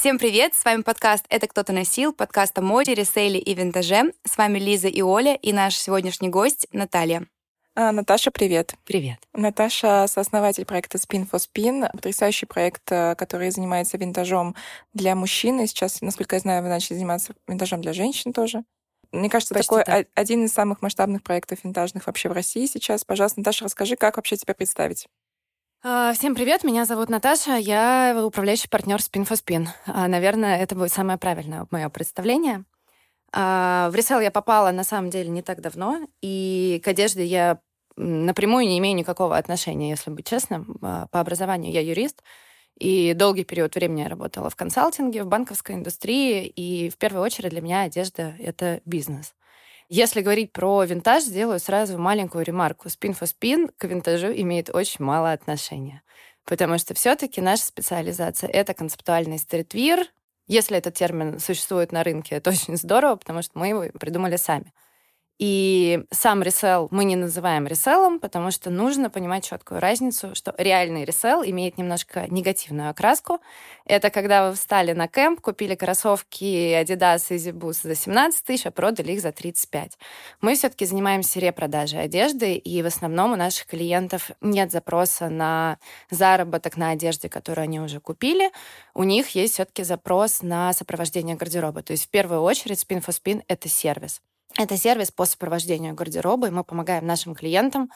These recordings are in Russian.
Всем привет! С вами подкаст «Это кто-то носил», подкаст о моде, ресейле и винтаже. С вами Лиза и Оля и наш сегодняшний гость Наталья. А, Наташа, привет. Привет. Наташа — сооснователь проекта Spin for Spin, потрясающий проект, э, который занимается винтажом для мужчин. И сейчас, насколько я знаю, вы начали заниматься винтажом для женщин тоже. Мне кажется, Почти такой так. один из самых масштабных проектов винтажных вообще в России сейчас. Пожалуйста, Наташа, расскажи, как вообще тебя представить? А, всем привет, меня зовут Наташа, я управляющий партнер Spin for Spin. А, наверное, это будет самое правильное мое представление. А, в ресел я попала на самом деле не так давно, и к одежде я напрямую не имею никакого отношения, если быть честным. По образованию я юрист, и долгий период времени я работала в консалтинге, в банковской индустрии, и в первую очередь для меня одежда — это бизнес. Если говорить про винтаж, сделаю сразу маленькую ремарку. Спин for спин к винтажу имеет очень мало отношения. Потому что все-таки наша специализация — это концептуальный стритвир. Если этот термин существует на рынке, это очень здорово, потому что мы его придумали сами. И сам ресел мы не называем реселом, потому что нужно понимать четкую разницу, что реальный ресел имеет немножко негативную окраску. Это когда вы встали на кемп, купили кроссовки Adidas Easy Boost за 17 тысяч, а продали их за 35. Мы все-таки занимаемся репродажей одежды, и в основном у наших клиентов нет запроса на заработок на одежде, которую они уже купили. У них есть все-таки запрос на сопровождение гардероба. То есть в первую очередь Spin for Spin — это сервис. Это сервис по сопровождению гардероба, и мы помогаем нашим клиентам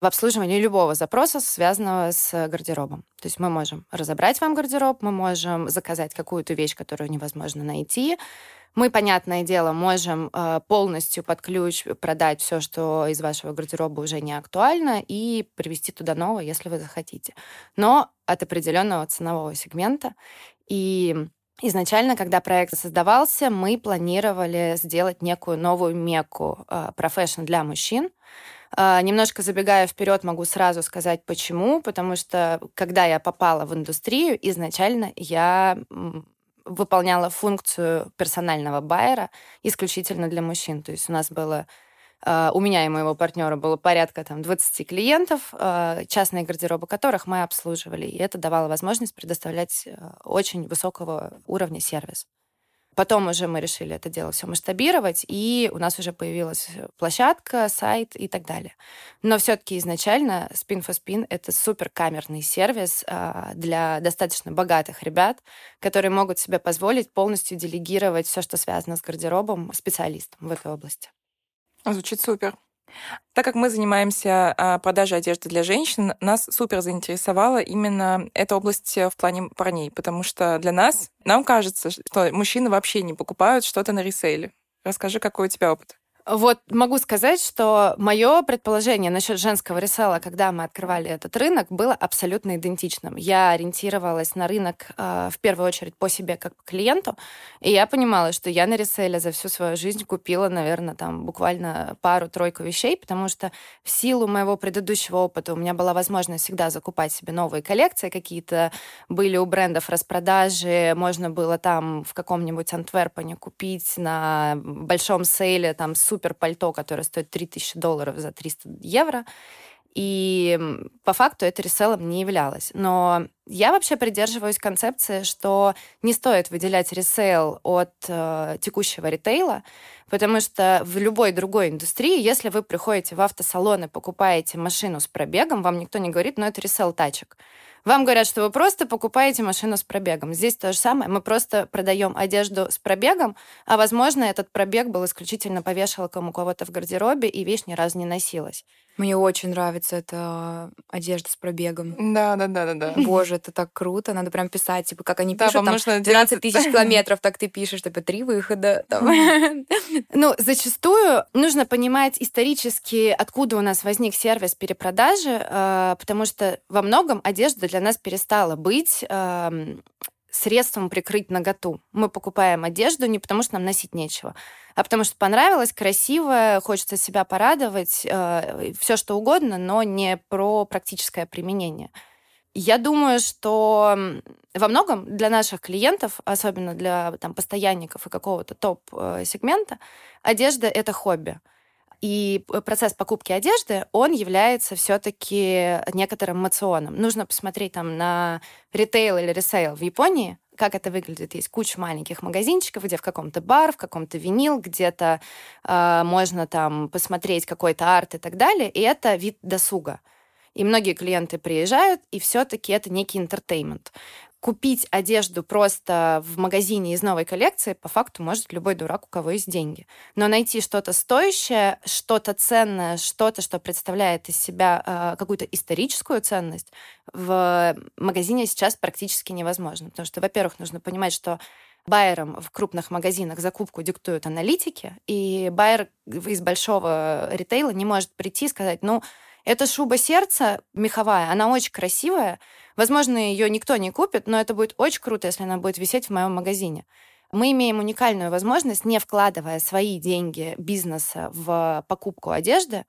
в обслуживании любого запроса, связанного с гардеробом. То есть мы можем разобрать вам гардероб, мы можем заказать какую-то вещь, которую невозможно найти. Мы, понятное дело, можем э, полностью под ключ продать все, что из вашего гардероба уже не актуально, и привести туда новое, если вы захотите. Но от определенного ценового сегмента. И Изначально, когда проект создавался, мы планировали сделать некую новую мекку профессион для мужчин. Э, немножко забегая вперед, могу сразу сказать, почему. Потому что, когда я попала в индустрию, изначально я выполняла функцию персонального байера исключительно для мужчин. То есть у нас было у меня и моего партнера было порядка там, 20 клиентов, uh, частные гардеробы которых мы обслуживали. И это давало возможность предоставлять uh, очень высокого уровня сервис. Потом уже мы решили это дело все масштабировать, и у нас уже появилась площадка, сайт и так далее. Но все-таки изначально Spin for Spin — это супер камерный сервис для достаточно богатых ребят, которые могут себе позволить полностью делегировать все, что связано с гардеробом, специалистам в этой области. Звучит супер. Так как мы занимаемся а, продажей одежды для женщин, нас супер заинтересовала именно эта область в плане парней, потому что для нас, нам кажется, что мужчины вообще не покупают что-то на ресейле. Расскажи, какой у тебя опыт? Вот могу сказать, что мое предположение насчет женского ресела, когда мы открывали этот рынок, было абсолютно идентичным. Я ориентировалась на рынок э, в первую очередь по себе как по клиенту, и я понимала, что я на реселе за всю свою жизнь купила, наверное, там буквально пару-тройку вещей, потому что в силу моего предыдущего опыта у меня была возможность всегда закупать себе новые коллекции, какие-то были у брендов распродажи, можно было там в каком-нибудь Антверпене купить на большом сейле там супер супер пальто, которое стоит 3000 долларов за 300 евро. И по факту это ресейлом не являлось. Но я вообще придерживаюсь концепции, что не стоит выделять ресейл от э, текущего ритейла, потому что в любой другой индустрии, если вы приходите в автосалон и покупаете машину с пробегом, вам никто не говорит, ну это ресейл тачек. Вам говорят, что вы просто покупаете машину с пробегом. Здесь то же самое. Мы просто продаем одежду с пробегом, а, возможно, этот пробег был исключительно по вешалкам у кого-то в гардеробе, и вещь ни разу не носилась. Мне очень нравится эта одежда с пробегом. Да, да, да, да, да. Боже, это так круто. Надо прям писать, типа, как они пишут, там, 12 тысяч километров, так ты пишешь, типа, три выхода. Ну, зачастую нужно понимать исторически, откуда у нас возник сервис перепродажи, а, потому что во многом одежда для нас перестала быть средством прикрыть наготу. Мы покупаем одежду не потому, что нам носить нечего, а потому что понравилось, красиво, хочется себя порадовать, э, все что угодно, но не про практическое применение. Я думаю, что во многом для наших клиентов, особенно для там, постоянников и какого-то топ-сегмента, одежда — это хобби. И процесс покупки одежды, он является все-таки некоторым мационом. Нужно посмотреть там на ритейл или ресейл в Японии, как это выглядит. Есть куча маленьких магазинчиков, где в каком-то бар, в каком-то винил, где-то э, можно там посмотреть какой-то арт и так далее. И это вид досуга. И многие клиенты приезжают, и все-таки это некий entertainment купить одежду просто в магазине из новой коллекции по факту может любой дурак, у кого есть деньги. Но найти что-то стоящее, что-то ценное, что-то, что представляет из себя э, какую-то историческую ценность, в магазине сейчас практически невозможно. Потому что, во-первых, нужно понимать, что байерам в крупных магазинах закупку диктуют аналитики, и байер из большого ритейла не может прийти и сказать, ну, эта шуба сердца меховая, она очень красивая, Возможно, ее никто не купит, но это будет очень круто, если она будет висеть в моем магазине. Мы имеем уникальную возможность, не вкладывая свои деньги бизнеса в покупку одежды,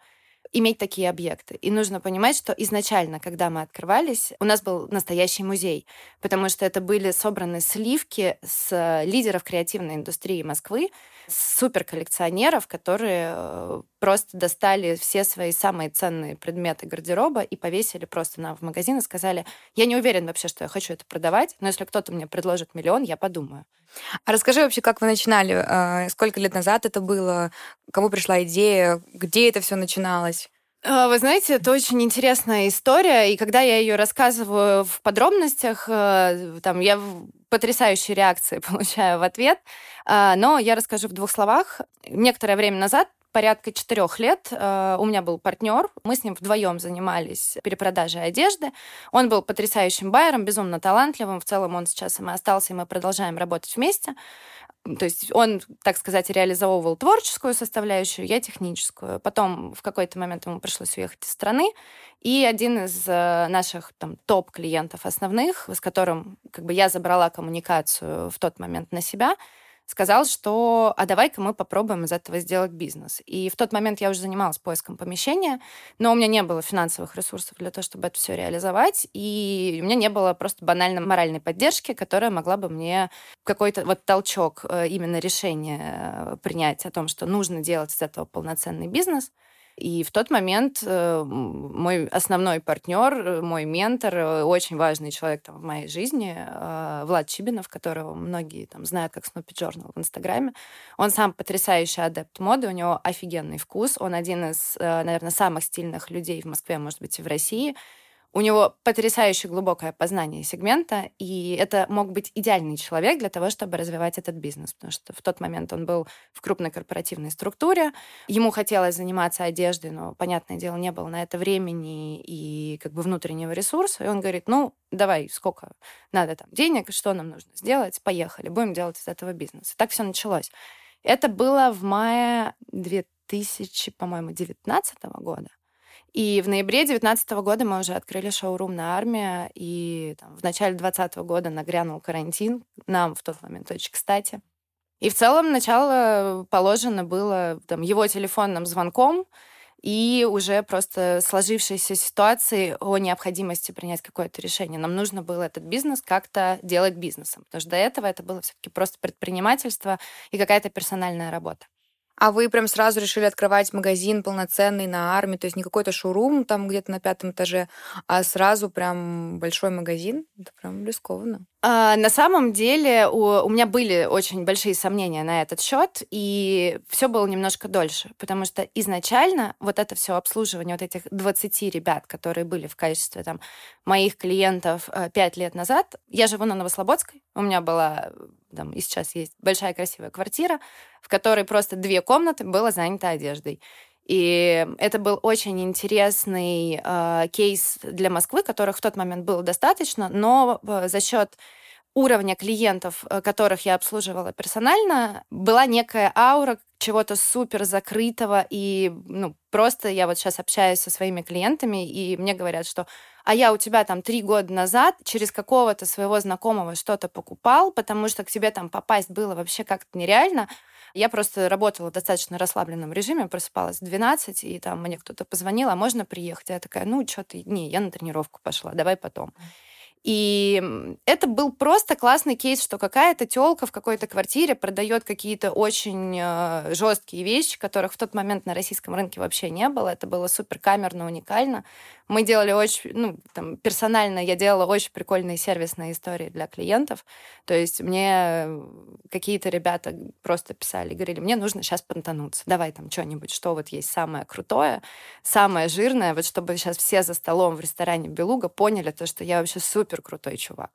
иметь такие объекты. И нужно понимать, что изначально, когда мы открывались, у нас был настоящий музей, потому что это были собраны сливки с лидеров креативной индустрии Москвы, суперколлекционеров, которые э, просто достали все свои самые ценные предметы гардероба и повесили просто нам в магазин и сказали, я не уверен вообще, что я хочу это продавать, но если кто-то мне предложит миллион, я подумаю. А расскажи вообще, как вы начинали? Э, сколько лет назад это было? Кому пришла идея? Где это все начиналось? Э, вы знаете, это очень интересная история, и когда я ее рассказываю в подробностях, там я потрясающие реакции получаю в ответ. А, но я расскажу в двух словах. Некоторое время назад порядка четырех лет э, у меня был партнер. Мы с ним вдвоем занимались перепродажей одежды. Он был потрясающим байером, безумно талантливым. В целом он сейчас и мы остался, и мы продолжаем работать вместе. То есть он, так сказать, реализовывал творческую составляющую, я техническую. Потом в какой-то момент ему пришлось уехать из страны, и один из э, наших там топ-клиентов основных, с которым как бы я забрала коммуникацию в тот момент на себя, сказал, что а давай-ка мы попробуем из этого сделать бизнес. И в тот момент я уже занималась поиском помещения, но у меня не было финансовых ресурсов для того, чтобы это все реализовать, и у меня не было просто банально моральной поддержки, которая могла бы мне какой-то вот толчок э, именно решения э, принять о том, что нужно делать из этого полноценный бизнес. И в тот момент э, мой основной партнер, э, мой ментор, э, очень важный человек там, в моей жизни, Влад Чибинов, которого многие там, знают как Snoopy Journal в Инстаграме, он сам потрясающий адепт моды, у него офигенный вкус, он один из, наверное, самых стильных людей в Москве, может быть, и в России. У него потрясающе глубокое познание сегмента, и это мог быть идеальный человек для того, чтобы развивать этот бизнес, потому что в тот момент он был в крупной корпоративной структуре, ему хотелось заниматься одеждой, но, понятное дело, не было на это времени и как бы внутреннего ресурса, и он говорит, ну, давай, сколько надо там денег, что нам нужно сделать, поехали, будем делать из этого бизнес. И так все началось. Это было в мае 2000, по-моему, 19 года. И в ноябре 2019 года мы уже открыли шоурум на армии, и там, в начале 2020 года нагрянул карантин, нам в тот момент очень кстати. И в целом начало положено было там, его телефонным звонком и уже просто сложившейся ситуации о необходимости принять какое-то решение. Нам нужно было этот бизнес как-то делать бизнесом, потому что до этого это было все-таки просто предпринимательство и какая-то персональная работа. А вы прям сразу решили открывать магазин полноценный на армии, то есть не какой-то шоурум там где-то на пятом этаже, а сразу прям большой магазин? Это прям рискованно. А, на самом деле у, у меня были очень большие сомнения на этот счет, и все было немножко дольше, потому что изначально вот это все обслуживание вот этих 20 ребят, которые были в качестве там моих клиентов э, пять лет назад, я живу на Новослободской, у меня была там и сейчас есть большая красивая квартира, в которой просто две комнаты было занято одеждой. И это был очень интересный э, кейс для Москвы, которых в тот момент было достаточно, но э, за счет уровня клиентов, э, которых я обслуживала персонально, была некая аура чего-то супер закрытого, и ну, просто я вот сейчас общаюсь со своими клиентами, и мне говорят, что а я у тебя там три года назад через какого-то своего знакомого что-то покупал, потому что к тебе там попасть было вообще как-то нереально. Я просто работала в достаточно расслабленном режиме, просыпалась в 12, и там мне кто-то позвонил, а можно приехать? Я такая, ну, что ты, не, я на тренировку пошла, давай потом. И это был просто классный кейс, что какая-то телка в какой-то квартире продает какие-то очень э, жесткие вещи, которых в тот момент на российском рынке вообще не было. Это было супер камерно, уникально. Мы делали очень, ну, там, персонально я делала очень прикольные сервисные истории для клиентов. То есть мне какие-то ребята просто писали, говорили, мне нужно сейчас понтануться, давай там что-нибудь, что вот есть самое крутое, самое жирное, вот чтобы сейчас все за столом в ресторане Белуга поняли то, что я вообще супер крутой чувак.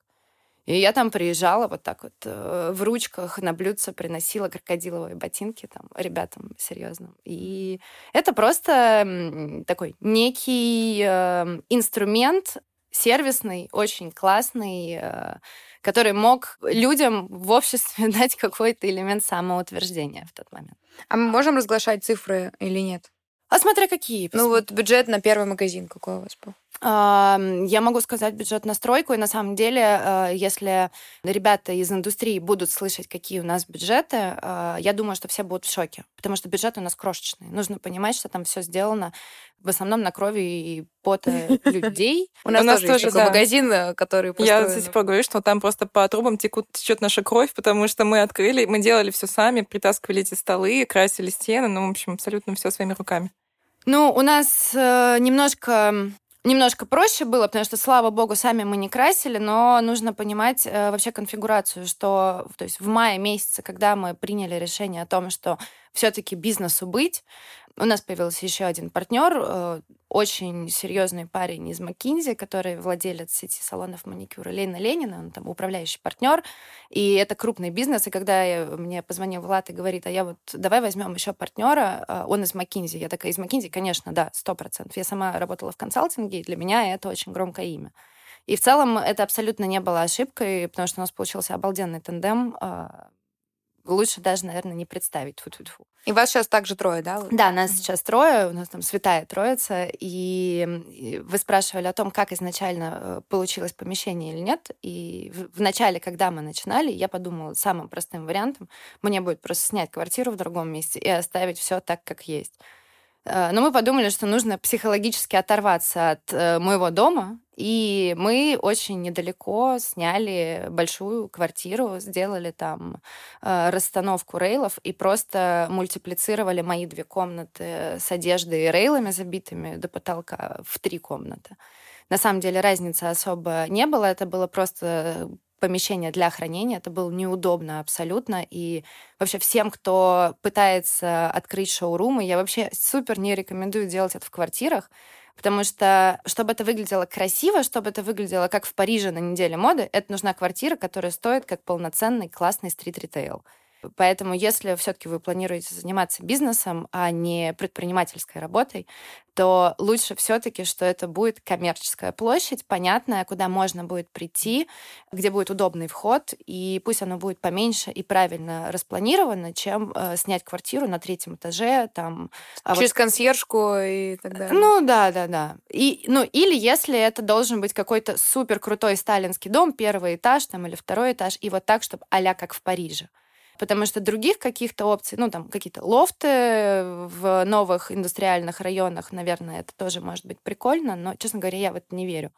И я там приезжала вот так вот э, в ручках на блюдце приносила крокодиловые ботинки там ребятам серьезным. И это просто такой некий э, инструмент сервисный, очень классный, э, который мог людям в обществе дать какой-то элемент самоутверждения в тот момент. А мы можем разглашать цифры или нет? А смотря какие. Ну вот бюджет на первый магазин какой у вас был? Я могу сказать бюджет на стройку, и на самом деле, э, если ребята из индустрии будут слышать, какие у нас бюджеты, э, я думаю, что все будут в шоке, потому что бюджет у нас крошечный. Нужно понимать, что там все сделано в основном на крови и пота людей. У нас тоже есть магазин, э, который Я до сих пор говорю, что там просто по трубам течет наша кровь, потому что мы открыли, мы делали все сами, притаскивали эти столы, красили стены, ну, в общем, абсолютно все своими руками. Ну, у нас немножко немножко проще было, потому что, слава богу, сами мы не красили, но нужно понимать э, вообще конфигурацию, что то есть в мае месяце, когда мы приняли решение о том, что все-таки бизнесу быть, у нас появился еще один партнер, э, очень серьезный парень из Маккинзи, который владелец сети салонов маникюра Лена Ленина, он там управляющий партнер, и это крупный бизнес. И когда я, мне позвонил Влад и говорит, а я вот давай возьмем еще партнера, э, он из Маккинзи. Я такая, из Маккинзи, конечно, да, сто процентов. Я сама работала в консалтинге, и для меня это очень громкое имя. И в целом это абсолютно не было ошибкой, потому что у нас получился обалденный тандем э, лучше даже, наверное, не представить. Фу -фу -фу. И вас сейчас также трое, да? Да, нас сейчас трое, у нас там святая троица. И вы спрашивали о том, как изначально э, получилось помещение или нет. И в начале, когда мы начинали, я подумала, самым простым вариантом мне будет просто снять квартиру в другом месте и оставить все так, как есть. Э, но мы подумали, что нужно психологически оторваться от э, моего дома, и мы очень недалеко сняли большую квартиру, сделали там э, расстановку рейлов и просто мультиплицировали мои две комнаты с одеждой и рейлами забитыми до потолка в три комнаты. На самом деле разницы особо не было, это было просто помещение для хранения. Это было неудобно абсолютно. И вообще всем, кто пытается открыть шоурумы, я вообще супер не рекомендую делать это в квартирах, потому что, чтобы это выглядело красиво, чтобы это выглядело как в Париже на неделе моды, это нужна квартира, которая стоит как полноценный классный стрит-ритейл. Поэтому, если все-таки вы планируете заниматься бизнесом, а не предпринимательской работой, то лучше все-таки, что это будет коммерческая площадь, понятная, куда можно будет прийти, где будет удобный вход, и пусть оно будет поменьше и правильно распланировано, чем э, снять квартиру на третьем этаже, там... А Через вот... консьержку и так далее. Ну, да, да, да. И, ну, или если это должен быть какой-то супер крутой сталинский дом, первый этаж там или второй этаж, и вот так, чтобы а как в Париже. Потому что других каких-то опций, ну, там, какие-то лофты в новых индустриальных районах, наверное, это тоже может быть прикольно, но, честно говоря, я в это не верю.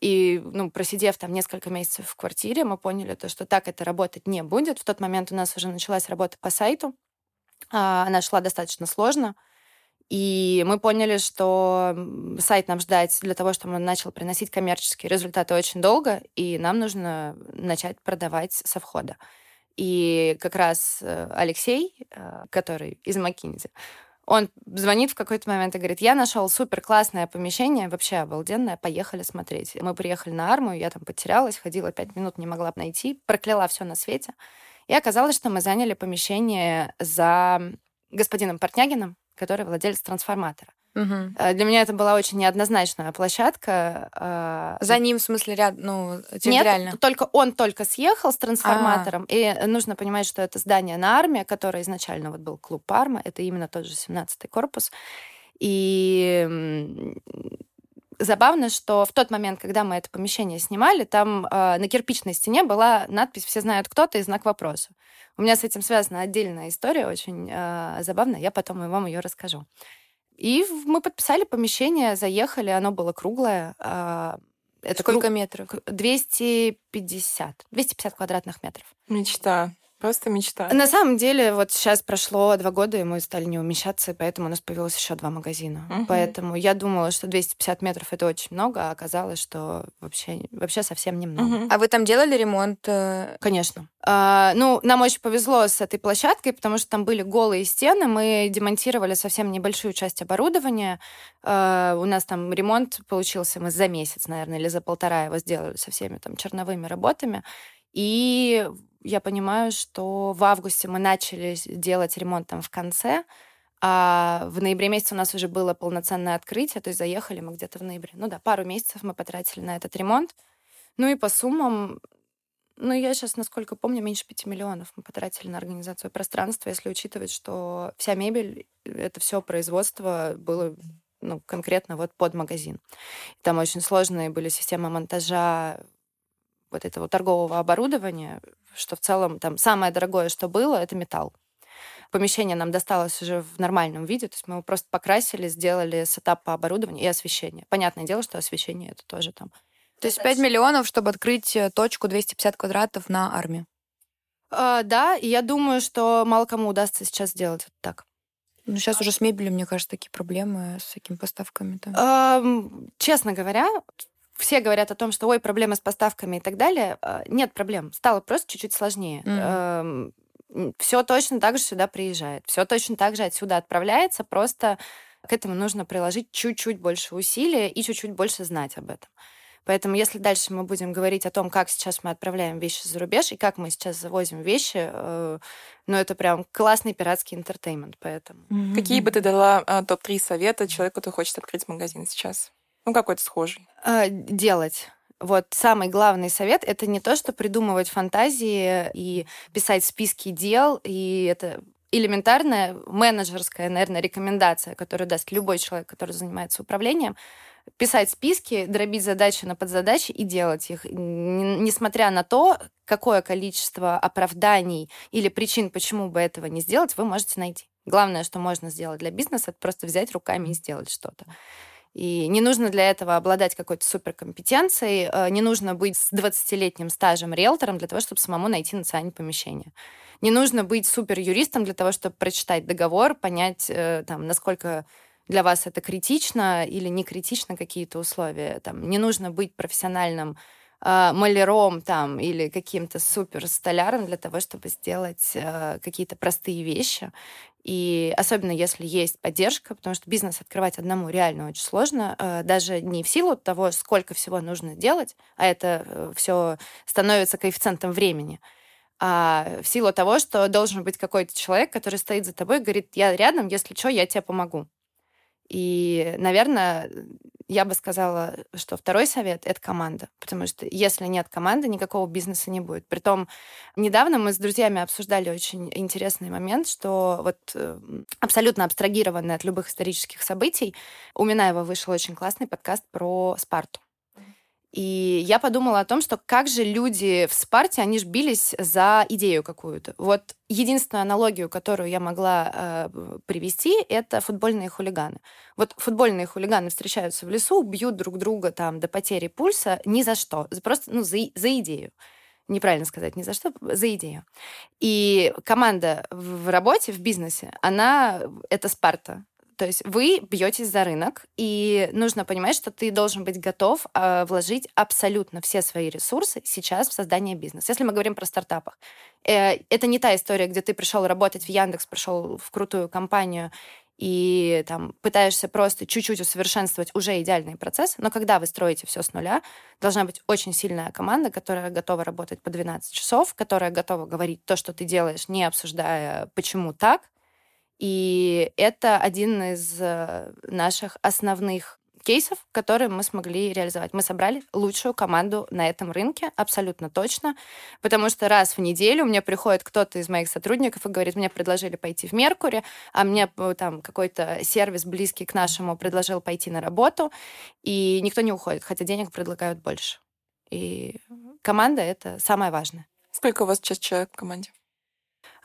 И, ну, просидев там несколько месяцев в квартире, мы поняли то, что так это работать не будет. В тот момент у нас уже началась работа по сайту. А, она шла достаточно сложно. И мы поняли, что сайт нам ждать для того, чтобы он начал приносить коммерческие результаты очень долго, и нам нужно начать продавать со входа. И как раз э, Алексей, э, который из Маккинзи, он звонит в какой-то момент и говорит, я нашел супер классное помещение, вообще обалденное, поехали смотреть. Мы приехали на арму, я там потерялась, ходила пять минут, не могла найти, прокляла все на свете. И оказалось, что мы заняли помещение за господином Портнягиным, который владелец трансформатора. Угу. Для меня это была очень неоднозначная площадка. А, За ним, в смысле, ряд, ну, территориально? Нет, только он только съехал с трансформатором, А-а-а. и нужно понимать, что это здание на армии, которое изначально вот был клуб Парма, это именно тот же 17-й корпус. И забавно, что в тот момент, когда мы это помещение снимали, там э, на кирпичной стене была надпись «Все знают кто-то» и знак вопроса. У меня с этим связана отдельная история, очень э, забавная, я потом и вам ее расскажу. И мы подписали помещение, заехали, оно было круглое. А, это Сколько круг... метров? 250. 250 квадратных метров. Мечта. Просто мечта. На самом деле, вот сейчас прошло два года, и мы стали не умещаться, и поэтому у нас появилось еще два магазина. Угу. Поэтому я думала, что 250 метров это очень много, а оказалось, что вообще, вообще совсем немного. Угу. А вы там делали ремонт? Э? Конечно. А, ну, нам очень повезло с этой площадкой, потому что там были голые стены. Мы демонтировали совсем небольшую часть оборудования. А, у нас там ремонт получился мы за месяц, наверное, или за полтора его сделали со всеми там черновыми работами. И я понимаю, что в августе мы начали делать ремонт там в конце, а в ноябре месяце у нас уже было полноценное открытие, то есть заехали мы где-то в ноябре. Ну да, пару месяцев мы потратили на этот ремонт. Ну и по суммам, ну я сейчас, насколько помню, меньше 5 миллионов мы потратили на организацию пространства, если учитывать, что вся мебель, это все производство было ну, конкретно вот под магазин. Там очень сложные были системы монтажа вот этого торгового оборудования, что в целом там самое дорогое, что было, это металл. Помещение нам досталось уже в нормальном виде, то есть мы его просто покрасили, сделали сетап по оборудованию и освещение. Понятное дело, что освещение это тоже там. То есть 5 миллионов, чтобы открыть э, точку 250 квадратов на армии? А, да, и я думаю, что мало кому удастся сейчас сделать это так. Ну, сейчас уже с мебелью, мне кажется, такие проблемы с такими поставками. Эм, честно говоря, все говорят о том, что ой, проблемы с поставками и так далее. А, нет проблем. Стало просто чуть-чуть сложнее. Mm-hmm. Все точно так же сюда приезжает. Все точно так же отсюда отправляется. Просто к этому нужно приложить чуть-чуть больше усилий и чуть-чуть больше знать об этом. Поэтому если дальше мы будем говорить о том, как сейчас мы отправляем вещи за рубеж и как мы сейчас завозим вещи, э, ну это прям классный пиратский интертеймент. Поэтому. Mm-hmm. Какие бы ты дала э, топ-3 совета человеку, кто хочет открыть магазин сейчас? Ну, какой-то схожий. А, делать. Вот самый главный совет это не то, что придумывать фантазии и писать списки дел, и это элементарная менеджерская, наверное, рекомендация, которую даст любой человек, который занимается управлением, писать списки, дробить задачи на подзадачи и делать их, несмотря на то, какое количество оправданий или причин, почему бы этого не сделать, вы можете найти. Главное, что можно сделать для бизнеса, это просто взять руками и сделать что-то. И не нужно для этого обладать какой-то суперкомпетенцией, э, не нужно быть с 20-летним стажем риэлтором для того, чтобы самому найти национальное помещение. Не нужно быть супер-юристом для того, чтобы прочитать договор, понять, э, там, насколько для вас это критично или не критично какие-то условия. Там, не нужно быть профессиональным э, маляром там, или каким-то супер столяром для того, чтобы сделать э, какие-то простые вещи. И особенно если есть поддержка, потому что бизнес открывать одному реально очень сложно, э, даже не в силу того, сколько всего нужно делать, а это э, все становится коэффициентом времени, а в силу того, что должен быть какой-то человек, который стоит за тобой и говорит, я рядом, если что, я тебе помогу. И, наверное, я бы сказала, что второй совет — это команда. Потому что если нет команды, никакого бизнеса не будет. Притом, недавно мы с друзьями обсуждали очень интересный момент, что вот э, абсолютно абстрагированный от любых исторических событий, у Минаева вышел очень классный подкаст про Спарту. И я подумала о том, что как же люди в Спарте, они ж бились за идею какую-то. Вот единственную аналогию, которую я могла э, привести, это футбольные хулиганы. Вот футбольные хулиганы встречаются в лесу, бьют друг друга там до потери пульса ни за что, просто ну, за, за идею неправильно сказать, ни за что, за идею. И команда в работе, в бизнесе, она это Спарта. То есть вы бьетесь за рынок, и нужно понимать, что ты должен быть готов э, вложить абсолютно все свои ресурсы сейчас в создание бизнеса. Если мы говорим про стартапах, э, это не та история, где ты пришел работать в Яндекс, пришел в крутую компанию и там пытаешься просто чуть-чуть усовершенствовать уже идеальный процесс, но когда вы строите все с нуля, должна быть очень сильная команда, которая готова работать по 12 часов, которая готова говорить то, что ты делаешь, не обсуждая, почему так, и это один из э, наших основных кейсов, которые мы смогли реализовать. Мы собрали лучшую команду на этом рынке, абсолютно точно, потому что раз в неделю мне приходит кто-то из моих сотрудников и говорит, мне предложили пойти в Меркури, а мне там какой-то сервис близкий к нашему предложил пойти на работу, и никто не уходит, хотя денег предлагают больше. И команда — это самое важное. Сколько у вас сейчас человек в команде?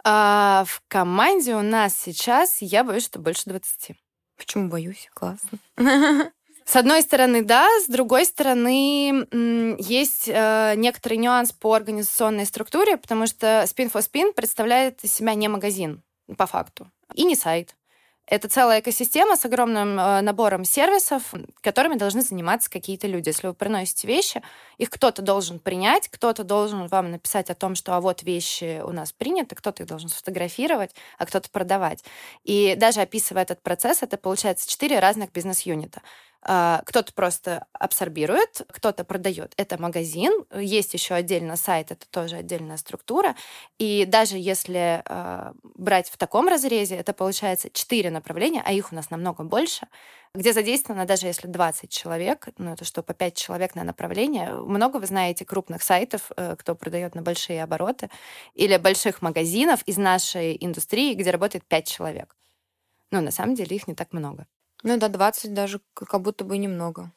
А в команде у нас сейчас, я боюсь, что больше 20. Почему боюсь? Классно. С одной стороны, да, с другой стороны, есть э, некоторый нюанс по организационной структуре, потому что Spin for Spin представляет из себя не магазин, по факту, и не сайт. Это целая экосистема с огромным э, набором сервисов, которыми должны заниматься какие-то люди. Если вы приносите вещи, их кто-то должен принять, кто-то должен вам написать о том, что а вот вещи у нас приняты, кто-то их должен сфотографировать, а кто-то продавать. И даже описывая этот процесс, это получается четыре разных бизнес-юнита. А, кто-то просто абсорбирует, кто-то продает. Это магазин, есть еще отдельно сайт, это тоже отдельная структура. И даже если э, брать в таком разрезе, это получается четыре направления, а их у нас намного больше, где задействовано даже если 20 человек, ну это что, по 5 человек на направление. Много вы знаете крупных сайтов, э, кто продает на большие обороты, или больших магазинов из нашей индустрии, где работает 5 человек. Но на самом деле их не так много. Ну да, 20 даже как будто бы немного.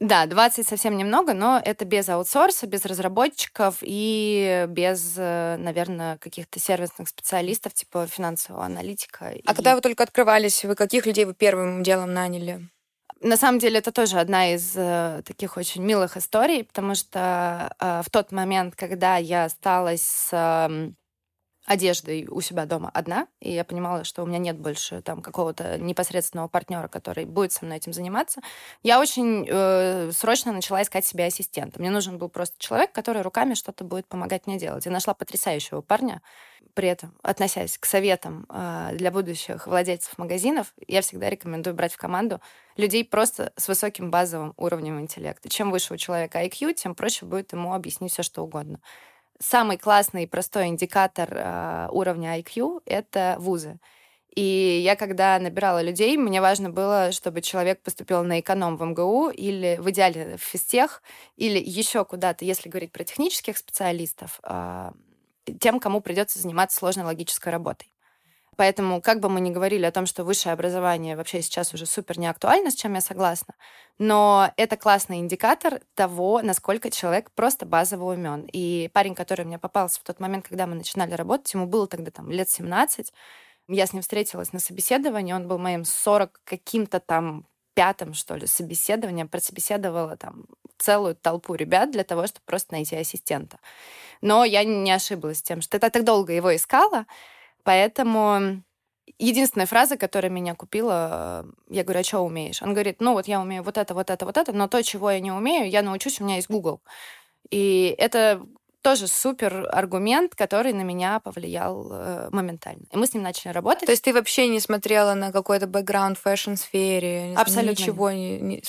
Да, 20 совсем немного, но это без аутсорса, без разработчиков и без, э, наверное, каких-то сервисных специалистов, типа финансового аналитика. А и... когда вы только открывались, вы каких людей вы первым делом наняли? На самом деле это тоже одна из э, таких очень милых историй, потому что э, в тот момент, когда я осталась с э, одеждой у себя дома одна, и я понимала, что у меня нет больше там какого-то непосредственного партнера, который будет со мной этим заниматься, я очень э, срочно начала искать себе ассистента. Мне нужен был просто человек, который руками что-то будет помогать мне делать. Я нашла потрясающего парня, при этом, относясь к советам э, для будущих владельцев магазинов, я всегда рекомендую брать в команду людей просто с высоким базовым уровнем интеллекта. Чем выше у человека IQ, тем проще будет ему объяснить все, что угодно самый классный и простой индикатор э, уровня IQ — это вузы. И я, когда набирала людей, мне важно было, чтобы человек поступил на эконом в МГУ или в идеале в физтех, или еще куда-то, если говорить про технических специалистов, э, тем, кому придется заниматься сложной логической работой. Поэтому, как бы мы ни говорили о том, что высшее образование вообще сейчас уже супер не актуально, с чем я согласна, но это классный индикатор того, насколько человек просто базово умен. И парень, который мне попался в тот момент, когда мы начинали работать, ему было тогда там лет 17, я с ним встретилась на собеседовании, он был моим 40 каким-то там пятым, что ли, собеседованием, прособеседовала там целую толпу ребят для того, чтобы просто найти ассистента. Но я не ошиблась тем, что я так долго его искала, Поэтому единственная фраза, которая меня купила, я говорю, а что умеешь? Он говорит, ну вот я умею вот это, вот это, вот это, но то, чего я не умею, я научусь, у меня есть Google. И это тоже супер аргумент, который на меня повлиял э, моментально. И мы с ним начали работать. То есть ты вообще не смотрела на какой-то бэкграунд в фэшн-сфере? Абсолютно. Ничего не, не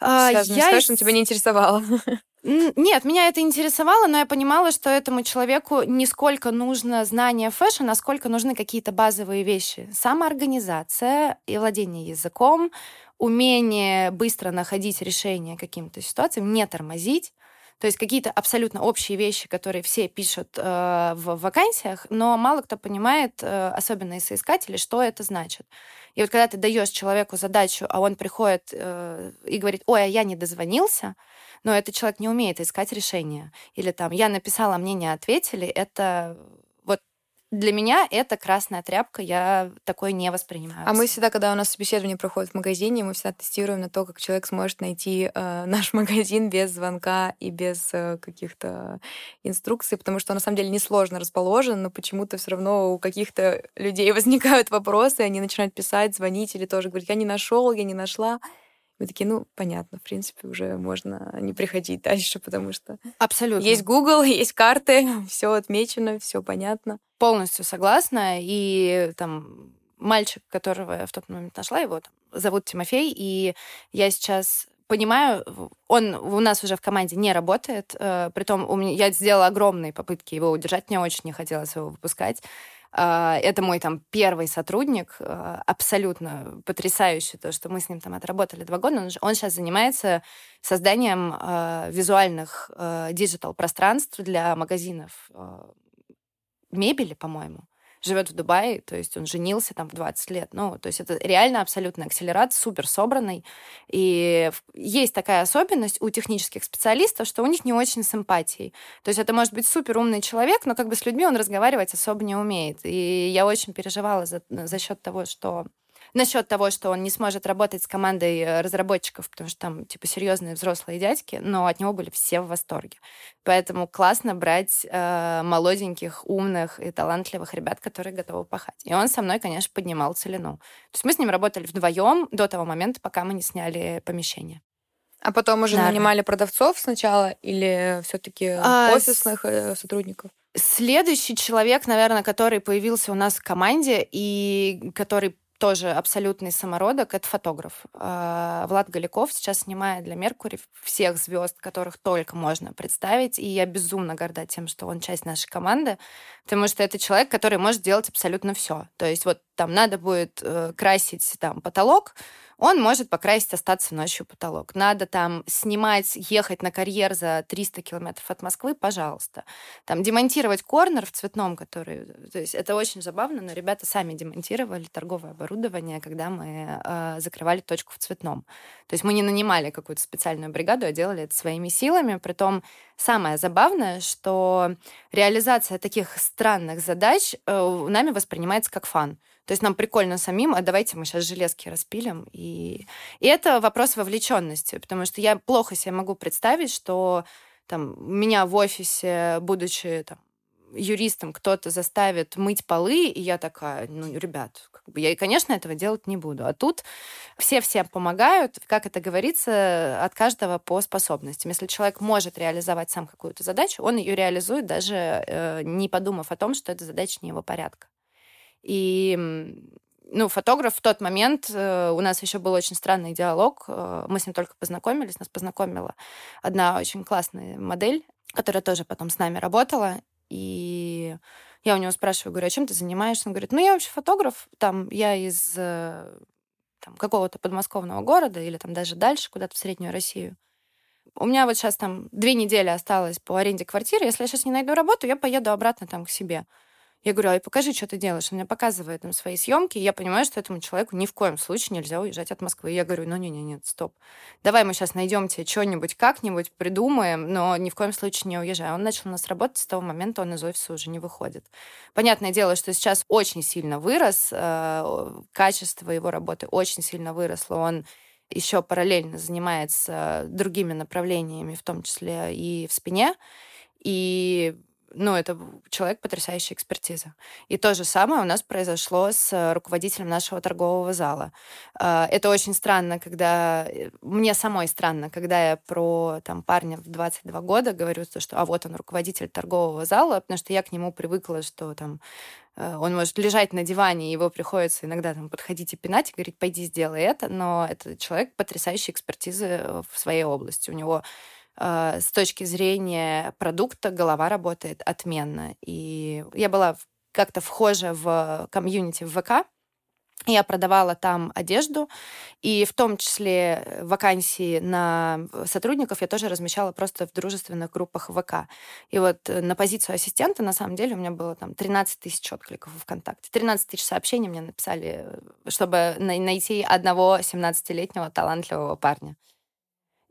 а, связано я... с фэшн тебя не интересовало? Нет, меня это интересовало, но я понимала, что этому человеку не сколько нужно знание фэшн, а сколько нужны какие-то базовые вещи. Самоорганизация и владение языком, умение быстро находить решение каким-то ситуациям, не тормозить. То есть какие-то абсолютно общие вещи, которые все пишут э, в вакансиях, но мало кто понимает, э, особенно из соискателей, что это значит. И вот когда ты даешь человеку задачу, а он приходит э, и говорит, ой, а я не дозвонился, но этот человек не умеет искать решение. Или там, я написала, мне не ответили, это вот для меня это красная тряпка, я такой не воспринимаю. А мы всегда, когда у нас собеседование проходит в магазине, мы всегда тестируем на то, как человек сможет найти э, наш магазин без звонка и без э, каких-то инструкций, потому что он на самом деле несложно расположен, но почему-то все равно у каких-то людей возникают вопросы, они начинают писать, звонить или тоже говорить, я не нашел, я не нашла. Мы такие, ну, понятно, в принципе, уже можно не приходить дальше, потому что Абсолютно. есть Google, есть карты, все отмечено, все понятно. Полностью согласна. И там мальчик, которого я в тот момент нашла, его там, зовут Тимофей, и я сейчас понимаю, он у нас уже в команде не работает, э, притом у меня, я сделала огромные попытки его удержать, мне очень не хотелось его выпускать. А, это мой там первый сотрудник, а, абсолютно потрясающий, то, что мы с ним там отработали два года. Он, сейчас занимается созданием э, визуальных диджитал-пространств для магазинов мебели, по-моему живет в Дубае, то есть он женился там в 20 лет. Ну, то есть это реально абсолютно акселерат, супер собранный. И есть такая особенность у технических специалистов, что у них не очень с эмпатией. То есть это может быть супер умный человек, но как бы с людьми он разговаривать особо не умеет. И я очень переживала за, за счет того, что насчет того, что он не сможет работать с командой э, разработчиков, потому что там, типа, серьезные взрослые дядьки, но от него были все в восторге. Поэтому классно брать э, молоденьких, умных и талантливых ребят, которые готовы пахать. И он со мной, конечно, поднимал целину. То есть мы с ним работали вдвоем до того момента, пока мы не сняли помещение. А потом уже да. нанимали продавцов сначала или все-таки а, офисных с... Э, сотрудников? Следующий человек, наверное, который появился у нас в команде и который тоже абсолютный самородок, это фотограф. А, Влад Галяков сейчас снимает для Меркури всех звезд, которых только можно представить. И я безумно горда тем, что он часть нашей команды, потому что это человек, который может делать абсолютно все. То есть вот там надо будет э, красить там потолок, он может покрасить, остаться ночью потолок. Надо там снимать, ехать на карьер за 300 километров от Москвы, пожалуйста. Там демонтировать корнер в цветном, который... То есть это очень забавно, но ребята сами демонтировали торговое оборудование, когда мы э, закрывали точку в цветном. То есть мы не нанимали какую-то специальную бригаду, а делали это своими силами. Притом самое забавное, что реализация таких странных задач э, нами воспринимается как фан. То есть нам прикольно самим, а давайте мы сейчас железки распилим. И, и это вопрос вовлеченности, потому что я плохо себе могу представить, что там, меня в офисе, будучи там, юристом, кто-то заставит мыть полы, и я такая, ну, ребят, я, конечно, этого делать не буду. А тут все всем помогают, как это говорится, от каждого по способностям. Если человек может реализовать сам какую-то задачу, он ее реализует, даже э, не подумав о том, что эта задача не его порядка. И ну, фотограф в тот момент, э, у нас еще был очень странный диалог, э, мы с ним только познакомились, нас познакомила одна очень классная модель, которая тоже потом с нами работала, и я у него спрашиваю, говорю, а чем ты занимаешься? Он говорит, ну, я вообще фотограф, там, я из э, там, какого-то подмосковного города или там даже дальше, куда-то в Среднюю Россию. У меня вот сейчас там две недели осталось по аренде квартиры. Если я сейчас не найду работу, я поеду обратно там к себе. Я говорю, ай, покажи, что ты делаешь. Он мне показывает там свои съемки, и я понимаю, что этому человеку ни в коем случае нельзя уезжать от Москвы. И я говорю, ну, не-не, нет, стоп. Давай мы сейчас найдем тебе что-нибудь, как-нибудь, придумаем, но ни в коем случае не уезжай. Он начал у нас работать с того момента, он из офиса уже не выходит. Понятное дело, что сейчас очень сильно вырос, э, качество его работы очень сильно выросло. Он еще параллельно занимается другими направлениями, в том числе и в спине. И ну, это человек потрясающей экспертизы. И то же самое у нас произошло с руководителем нашего торгового зала. А, это очень странно, когда... Э, мне самой странно, когда я про там, парня в 22 года говорю, что а вот он руководитель торгового зала, потому что я к нему привыкла, что там э, он может лежать на диване, его приходится иногда там подходить и пинать и говорить, пойди сделай это, но это человек потрясающей экспертизы в своей области. У него с точки зрения продукта голова работает отменно. И я была как-то вхожа в комьюнити в ВК, я продавала там одежду, и в том числе вакансии на сотрудников я тоже размещала просто в дружественных группах ВК. И вот на позицию ассистента, на самом деле, у меня было там 13 тысяч откликов в ВКонтакте. 13 тысяч сообщений мне написали, чтобы найти одного 17-летнего талантливого парня.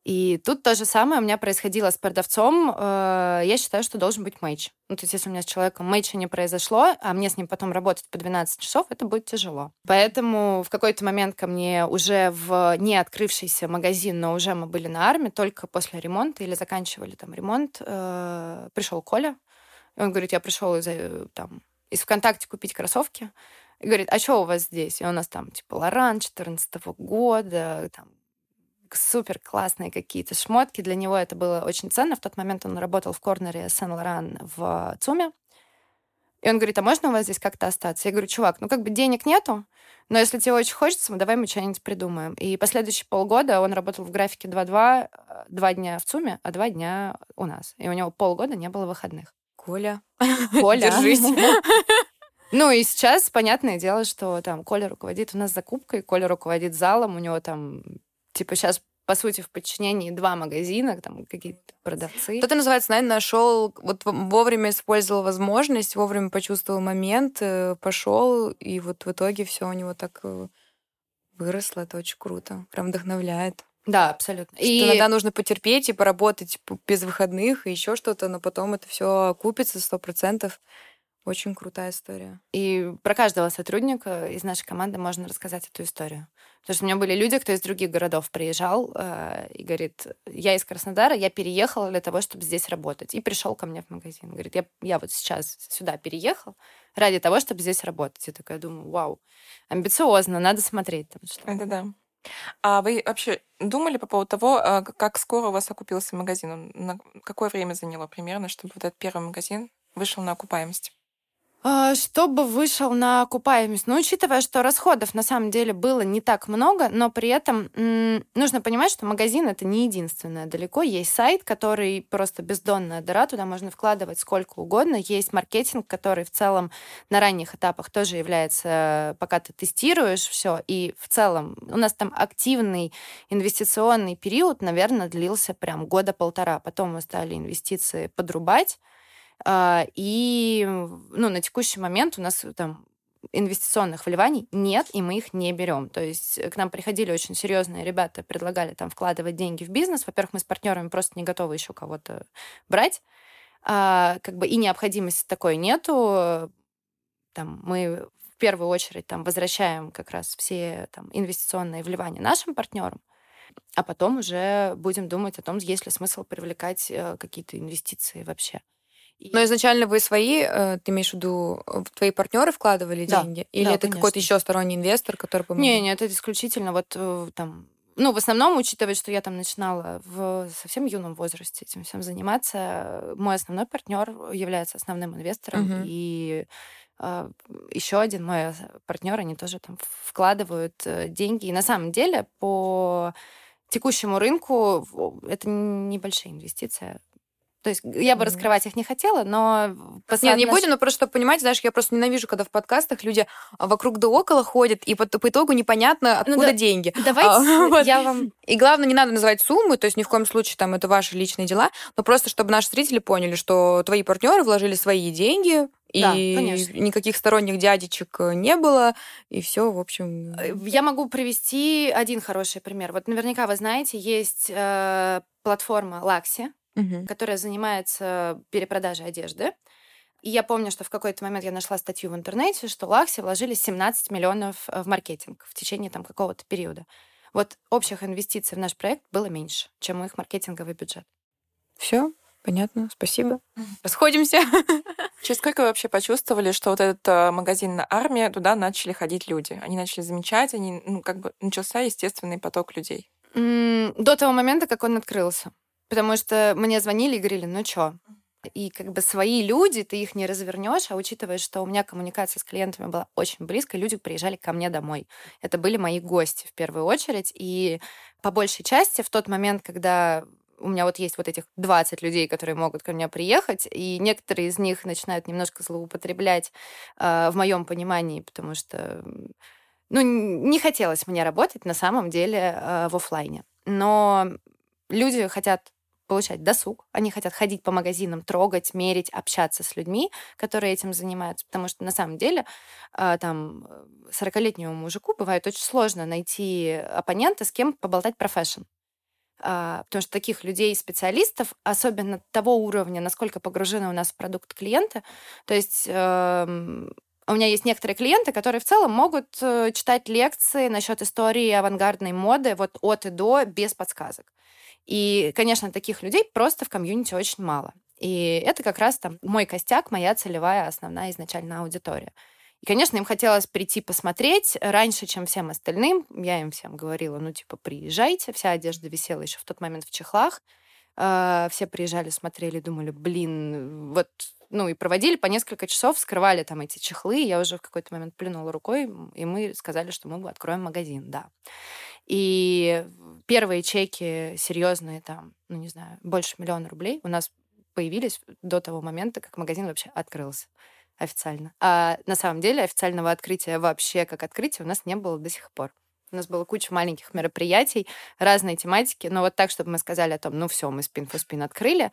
И тут то же самое у меня происходило с продавцом. Э, я считаю, что должен быть мэйч. Ну, то есть, если у меня с человеком мэйча не произошло, а мне с ним потом работать по 12 часов, это будет тяжело. Поэтому в какой-то момент ко мне уже в не открывшийся магазин, но уже мы были на армии, только после ремонта или заканчивали там ремонт, э, пришел Коля. И он говорит, я пришел из, э, там, из ВКонтакте купить кроссовки. И говорит, а что у вас здесь? И у нас там, типа, Лоран 14 года, там, супер классные какие-то шмотки. Для него это было очень ценно. В тот момент он работал в корнере Сен-Лоран в ЦУМе. И он говорит, а можно у вас здесь как-то остаться? Я говорю, чувак, ну как бы денег нету, но если тебе очень хочется, давай мы что-нибудь придумаем. И последующие полгода он работал в графике 2-2, э, два дня в ЦУМе, а два дня у нас. И у него полгода не было выходных. Коля, Коля. держись. Ну и сейчас, понятное дело, что там Коля руководит у нас закупкой, Коля руководит залом, у него там типа сейчас по сути, в подчинении два магазина, там какие-то продавцы. Это называется, наверное, нашел, вот вовремя использовал возможность, вовремя почувствовал момент, э, пошел, и вот в итоге все у него так э, выросло. Это очень круто. Прям вдохновляет. Да, абсолютно. Что и иногда нужно потерпеть и поработать без выходных и еще что-то, но потом это все окупится сто процентов. Очень крутая история. И про каждого сотрудника из нашей команды можно рассказать эту историю. Потому что у меня были люди, кто из других городов приезжал э, и говорит, я из Краснодара, я переехал для того, чтобы здесь работать. И пришел ко мне в магазин. Говорит, я, я вот сейчас сюда переехал ради того, чтобы здесь работать. Я такая думаю, вау, амбициозно, надо смотреть. Там, что... Это да. А вы вообще думали по поводу того, а, как скоро у вас окупился магазин? На какое время заняло примерно, чтобы вот этот первый магазин вышел на окупаемость? А, чтобы вышел на окупаемость. Но учитывая, что расходов на самом деле было не так много, но при этом нужно понимать, что магазин это не единственное. Далеко есть сайт, который просто бездонная дыра, туда можно вкладывать сколько угодно. Есть маркетинг, который в целом на ранних этапах тоже является, пока ты тестируешь все. И в целом у нас там активный инвестиционный период, наверное, длился прям года полтора. Потом мы стали инвестиции подрубать. А, и ну, на текущий момент у нас там инвестиционных вливаний нет, и мы их не берем. То есть к нам приходили очень серьезные ребята, предлагали там вкладывать деньги в бизнес. Во-первых, мы с партнерами просто не готовы еще кого-то брать. А, как бы и необходимости такой нету. Там, мы в первую очередь там, возвращаем как раз все там, инвестиционные вливания нашим партнерам, а потом уже будем думать о том, есть ли смысл привлекать э, какие-то инвестиции вообще. Но изначально вы свои, э, ты имеешь в виду, твои партнеры вкладывали да. деньги? Или да, это какой-то еще сторонний инвестор, который помог? Не, нет, это исключительно вот э, там ну, в основном, учитывая, что я там начинала в совсем юном возрасте этим всем заниматься, мой основной партнер является основным инвестором, угу. и э, еще один мой партнер, они тоже там вкладывают э, деньги. И на самом деле по текущему рынку это небольшие инвестиции. То есть я бы раскрывать их не хотела, но... Нет, не будем, но просто чтобы понимать, знаешь, я просто ненавижу, когда в подкастах люди а, вокруг да около ходят, и по, по итогу непонятно, откуда ну, да, деньги. Давайте а, вот. я вам... И главное, не надо называть суммы, то есть ни в коем случае там это ваши личные дела, но просто чтобы наши зрители поняли, что твои партнеры вложили свои деньги, и да, никаких сторонних дядечек э, не было, и все, в общем. Э, я могу привести один хороший пример. Вот наверняка вы знаете, есть э, платформа Лакси, угу. которая занимается перепродажей одежды. И я помню, что в какой-то момент я нашла статью в интернете, что Лакси вложили 17 миллионов э, в маркетинг в течение там какого-то периода. Вот общих инвестиций в наш проект было меньше, чем их маркетинговый бюджет. Все, понятно, спасибо. Расходимся. Через сколько вы вообще почувствовали, что вот этот э, магазин на армии, туда начали ходить люди? Они начали замечать, они, ну, как бы начался естественный поток людей? До того момента, как он открылся. Потому что мне звонили и говорили, ну чё, и как бы свои люди, ты их не развернешь, а учитывая, что у меня коммуникация с клиентами была очень близкой, люди приезжали ко мне домой. Это были мои гости в первую очередь. И по большей части в тот момент, когда у меня вот есть вот этих 20 людей, которые могут ко мне приехать, и некоторые из них начинают немножко злоупотреблять э, в моем понимании, потому что ну, не хотелось мне работать на самом деле э, в офлайне. Но люди хотят получать досуг, они хотят ходить по магазинам, трогать, мерить, общаться с людьми, которые этим занимаются, потому что на самом деле а, там 40-летнему мужику бывает очень сложно найти оппонента, с кем поболтать про фэшн. А, потому что таких людей, специалистов, особенно того уровня, насколько погружены у нас в продукт клиента, то есть эм, у меня есть некоторые клиенты, которые в целом могут э, читать лекции насчет истории авангардной моды вот от и до без подсказок. И, конечно, таких людей просто в комьюнити очень мало. И это как раз там мой костяк, моя целевая основная изначально аудитория. И, конечно, им хотелось прийти посмотреть раньше, чем всем остальным. Я им всем говорила, ну, типа, приезжайте. Вся одежда висела еще в тот момент в чехлах. А, все приезжали, смотрели, думали, блин, вот, ну, и проводили по несколько часов, скрывали там эти чехлы. Я уже в какой-то момент плюнула рукой, и мы сказали, что мы откроем магазин, да. И первые чеки серьезные, там, ну не знаю, больше миллиона рублей у нас появились до того момента, как магазин вообще открылся официально. А на самом деле официального открытия вообще как открытия у нас не было до сих пор. У нас было куча маленьких мероприятий, разные тематики, но вот так, чтобы мы сказали о том, ну все, мы спин for спин открыли,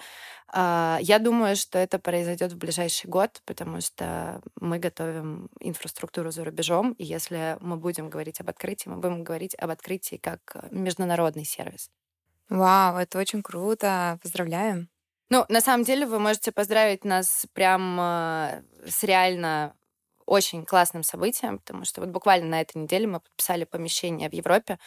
а, я думаю, что это произойдет в ближайший год, потому что мы готовим инфраструктуру за рубежом, и если мы будем говорить об открытии, мы будем говорить об открытии как международный сервис. Вау, это очень круто. Поздравляем. Ну, на самом деле, вы можете поздравить нас прям э, с реально очень классным событием, потому что вот буквально на этой неделе мы подписали помещение в Европе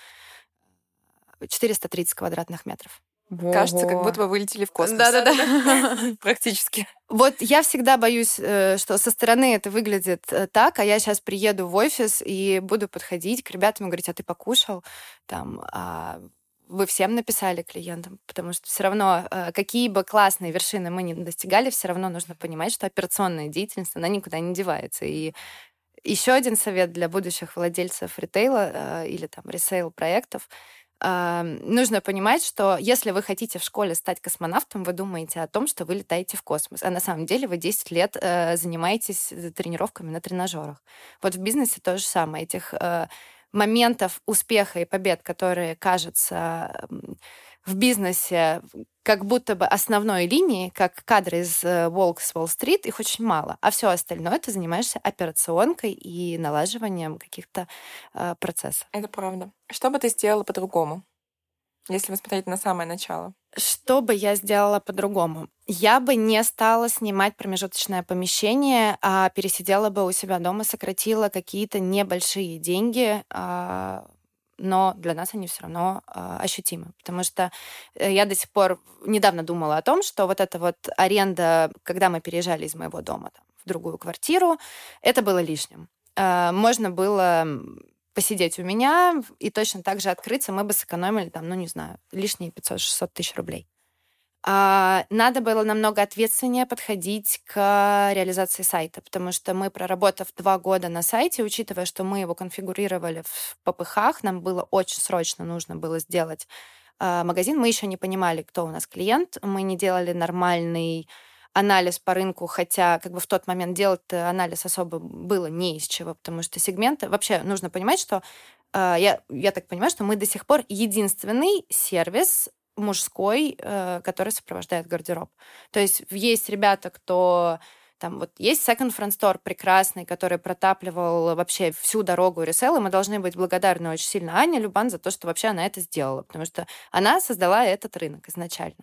430 квадратных метров. Во-во. Кажется, как будто вы вылетели в космос. Да-да-да. Практически. Вот я всегда боюсь, э, что со стороны это выглядит э, так, а я сейчас приеду в офис и буду подходить к ребятам и говорить, а ты покушал? Там, а вы всем написали клиентам, потому что все равно, э, какие бы классные вершины мы не достигали, все равно нужно понимать, что операционная деятельность, она никуда не девается. И еще один совет для будущих владельцев ритейла или там ресейл проектов — нужно понимать, что если вы хотите в школе стать космонавтом, вы думаете о том, что вы летаете в космос, а на самом деле вы 10 лет э, занимаетесь э, тренировками на тренажерах. Вот в бизнесе то же самое. Этих э, моментов успеха и побед, которые, кажется, в бизнесе как будто бы основной линии, как кадры из Волк с Уолл-стрит, их очень мало. А все остальное ты занимаешься операционкой и налаживанием каких-то э, процессов. Это правда. Что бы ты сделала по-другому, если вы смотрите на самое начало? Что бы я сделала по-другому? Я бы не стала снимать промежуточное помещение, а пересидела бы у себя дома, сократила какие-то небольшие деньги, а, но для нас они все равно э, ощутимы. Потому что э, я до сих пор недавно думала о том, что вот эта вот аренда, когда мы переезжали из моего дома там, в другую квартиру, это было лишним. Э, можно было посидеть у меня и точно так же открыться, мы бы сэкономили там, ну не знаю, лишние 500-600 тысяч рублей. А, надо было намного ответственнее подходить к реализации сайта, потому что мы, проработав два года на сайте, учитывая, что мы его конфигурировали в ППХ, нам было очень срочно нужно было сделать а, магазин. Мы еще не понимали, кто у нас клиент, мы не делали нормальный анализ по рынку, хотя как бы в тот момент делать анализ особо было не из чего, потому что сегменты... Вообще нужно понимать, что а, я, я так понимаю, что мы до сих пор единственный сервис мужской, э, который сопровождает гардероб. То есть есть ребята, кто там вот есть Second Front Store прекрасный, который протапливал вообще всю дорогу ресел, и мы должны быть благодарны очень сильно Ане Любан за то, что вообще она это сделала, потому что она создала этот рынок изначально.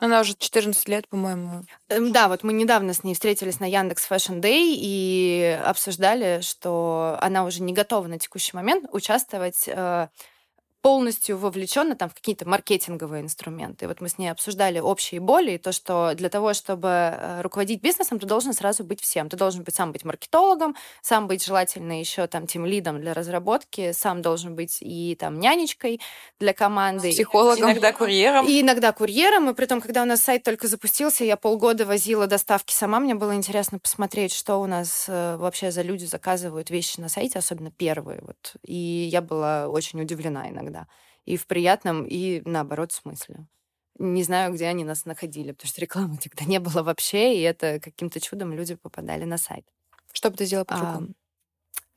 Она уже 14 лет, по-моему. Эм, да, вот мы недавно с ней встретились на Яндекс Fashion Day и обсуждали, что она уже не готова на текущий момент участвовать э, полностью вовлечена там в какие-то маркетинговые инструменты. И вот мы с ней обсуждали общие боли, и то, что для того, чтобы э, руководить бизнесом, ты должен сразу быть всем. Ты должен быть сам быть маркетологом, сам быть желательно еще там тем лидом для разработки, сам должен быть и там нянечкой для команды. Психологом. Иногда курьером. И иногда курьером. И при том, когда у нас сайт только запустился, я полгода возила доставки сама. Мне было интересно посмотреть, что у нас э, вообще за люди заказывают вещи на сайте, особенно первые. Вот. И я была очень удивлена иногда иногда. И в приятном, и наоборот смысле. Не знаю, где они нас находили, потому что рекламы тогда не было вообще, и это каким-то чудом люди попадали на сайт. Что бы ты сделала по-другому?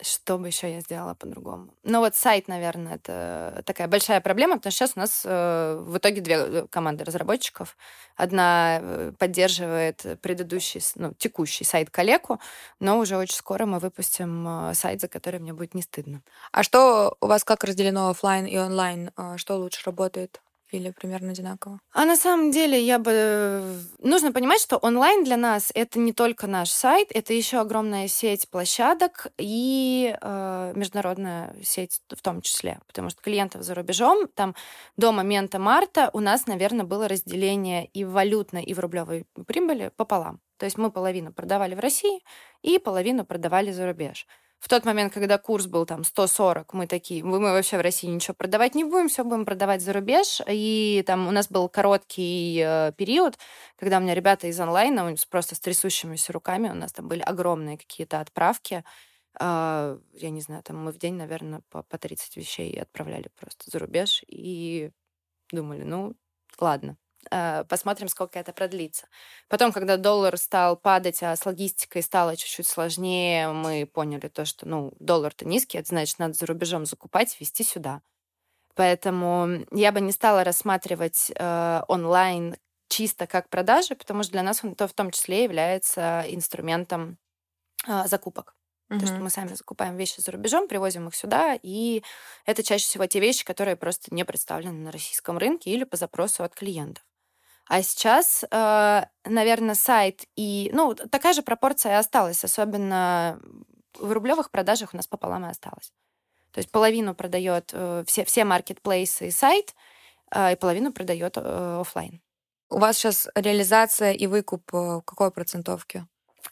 Что бы еще я сделала по-другому? Ну вот сайт, наверное, это такая большая проблема, потому что сейчас у нас э, в итоге две команды разработчиков. Одна э, поддерживает предыдущий, ну, текущий сайт коллегу, но уже очень скоро мы выпустим э, сайт, за который мне будет не стыдно. А что у вас как разделено офлайн и онлайн? Э, что лучше работает? Или примерно одинаково? А на самом деле я бы... Нужно понимать, что онлайн для нас это не только наш сайт, это еще огромная сеть площадок и э, международная сеть в том числе, потому что клиентов за рубежом там до момента марта у нас, наверное, было разделение и в валютной, и в рублевой прибыли пополам. То есть мы половину продавали в России и половину продавали за рубеж в тот момент, когда курс был там 140, мы такие, мы, вообще в России ничего продавать не будем, все будем продавать за рубеж. И там у нас был короткий э, период, когда у меня ребята из онлайна, просто с трясущимися руками, у нас там были огромные какие-то отправки. Э, я не знаю, там мы в день, наверное, по, по 30 вещей отправляли просто за рубеж. И думали, ну, ладно, посмотрим, сколько это продлится. Потом, когда доллар стал падать, а с логистикой стало чуть-чуть сложнее, мы поняли то, что ну, доллар-то низкий, это значит, надо за рубежом закупать, везти сюда. Поэтому я бы не стала рассматривать э, онлайн чисто как продажи, потому что для нас он то в том числе является инструментом э, закупок. Mm-hmm. То, что мы сами закупаем вещи за рубежом, привозим их сюда, и это чаще всего те вещи, которые просто не представлены на российском рынке или по запросу от клиентов. А сейчас, э, наверное, сайт и... Ну, такая же пропорция осталась, особенно в рублевых продажах у нас пополам и осталось. То есть половину продает э, все, все маркетплейсы и сайт, э, и половину продает офлайн. У вас сейчас реализация и выкуп э, какой процентовки?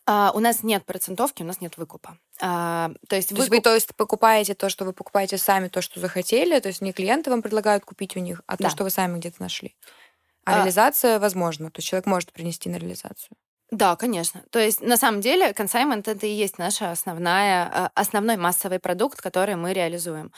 А, у нас нет процентовки, у нас нет выкупа. А, то есть, то выкуп... вы то есть покупаете то, что вы покупаете сами, то, что захотели, то есть не клиенты вам предлагают купить у них, а да. то, что вы сами где-то нашли. А, а реализация возможна, то есть человек может принести на реализацию. Да, конечно. То есть на самом деле консаймент это и есть наш основная, а, основной массовый продукт, который мы реализуем.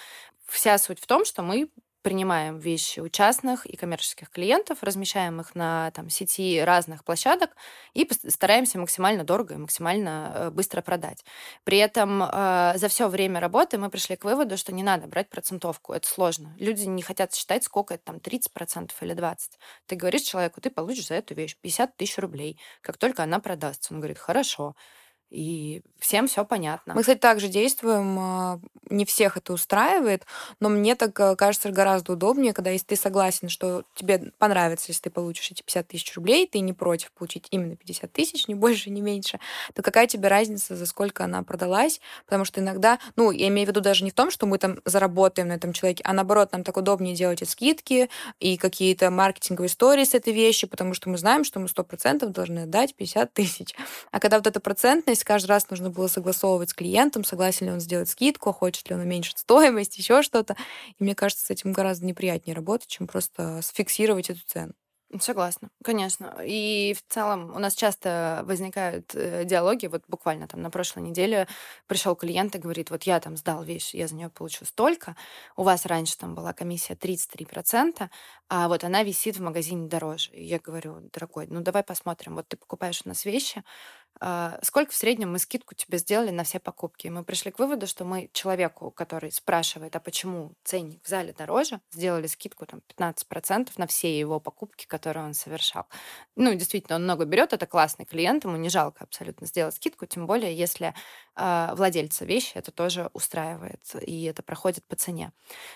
Вся суть в том, что мы принимаем вещи у частных и коммерческих клиентов, размещаем их на там, сети разных площадок и стараемся максимально дорого и максимально э, быстро продать. При этом э, за все время работы мы пришли к выводу, что не надо брать процентовку, это сложно. Люди не хотят считать, сколько это там 30% или 20%. Ты говоришь человеку, ты получишь за эту вещь 50 тысяч рублей, как только она продастся. Он говорит, хорошо и всем все понятно. Мы, кстати, также действуем, а, не всех это устраивает, но мне так э, кажется гораздо удобнее, когда если ты согласен, что тебе понравится, если ты получишь эти 50 тысяч рублей, ты не против получить именно 50 тысяч, ни больше, ни меньше, то какая тебе разница, за сколько она продалась? Потому что иногда, ну, я имею в виду даже не в том, что мы там заработаем на этом человеке, а наоборот, нам так удобнее делать и скидки, и какие-то маркетинговые истории с этой вещи, потому что мы знаем, что мы 100% должны отдать 50 тысяч. А когда вот эта процентность есть каждый раз нужно было согласовывать с клиентом, согласен ли он сделать скидку, хочет ли он уменьшить стоимость, еще что-то. И мне кажется, с этим гораздо неприятнее работать, чем просто сфиксировать эту цену. Согласна, конечно. И в целом у нас часто возникают э, диалоги. Вот буквально там на прошлой неделе пришел клиент и говорит, вот я там сдал вещь, я за нее получу столько. У вас раньше там была комиссия 33%, а вот она висит в магазине дороже. И я говорю, дорогой, ну давай посмотрим. Вот ты покупаешь у нас вещи, сколько в среднем мы скидку тебе сделали на все покупки. И мы пришли к выводу, что мы человеку, который спрашивает, а почему ценник в зале дороже, сделали скидку там 15% на все его покупки, которые он совершал. Ну, действительно, он много берет, это классный клиент, ему не жалко абсолютно сделать скидку, тем более, если э, владельца вещи это тоже устраивает, и это проходит по цене.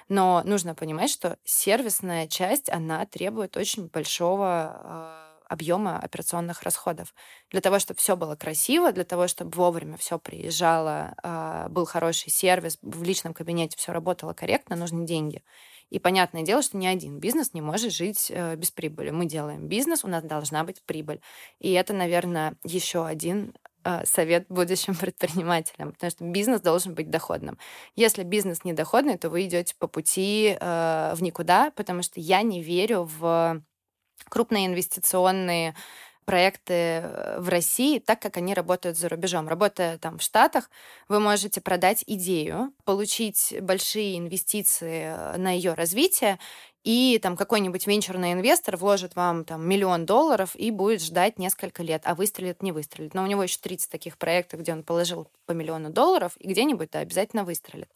Но нужно понимать, что сервисная часть, она требует очень большого э, объема операционных расходов. Для того, чтобы все было красиво, для того, чтобы вовремя все приезжало, а, был хороший сервис, в личном кабинете все работало корректно, нужны деньги. И понятное дело, что ни один бизнес не может жить э, без прибыли. Мы делаем бизнес, у нас должна быть прибыль. И это, наверное, еще один э, совет будущим предпринимателям, потому что бизнес должен быть доходным. Если бизнес не доходный, то вы идете по пути э, в никуда, потому что я не верю в крупные инвестиционные проекты э, в России так, как они работают за рубежом. Работая там в Штатах, вы можете продать идею, получить большие инвестиции э, на ее развитие и там какой-нибудь венчурный инвестор вложит вам там миллион долларов и будет ждать несколько лет, а выстрелит, не выстрелит. Но у него еще 30 таких проектов, где он положил по миллиону долларов, и где-нибудь да, обязательно выстрелит.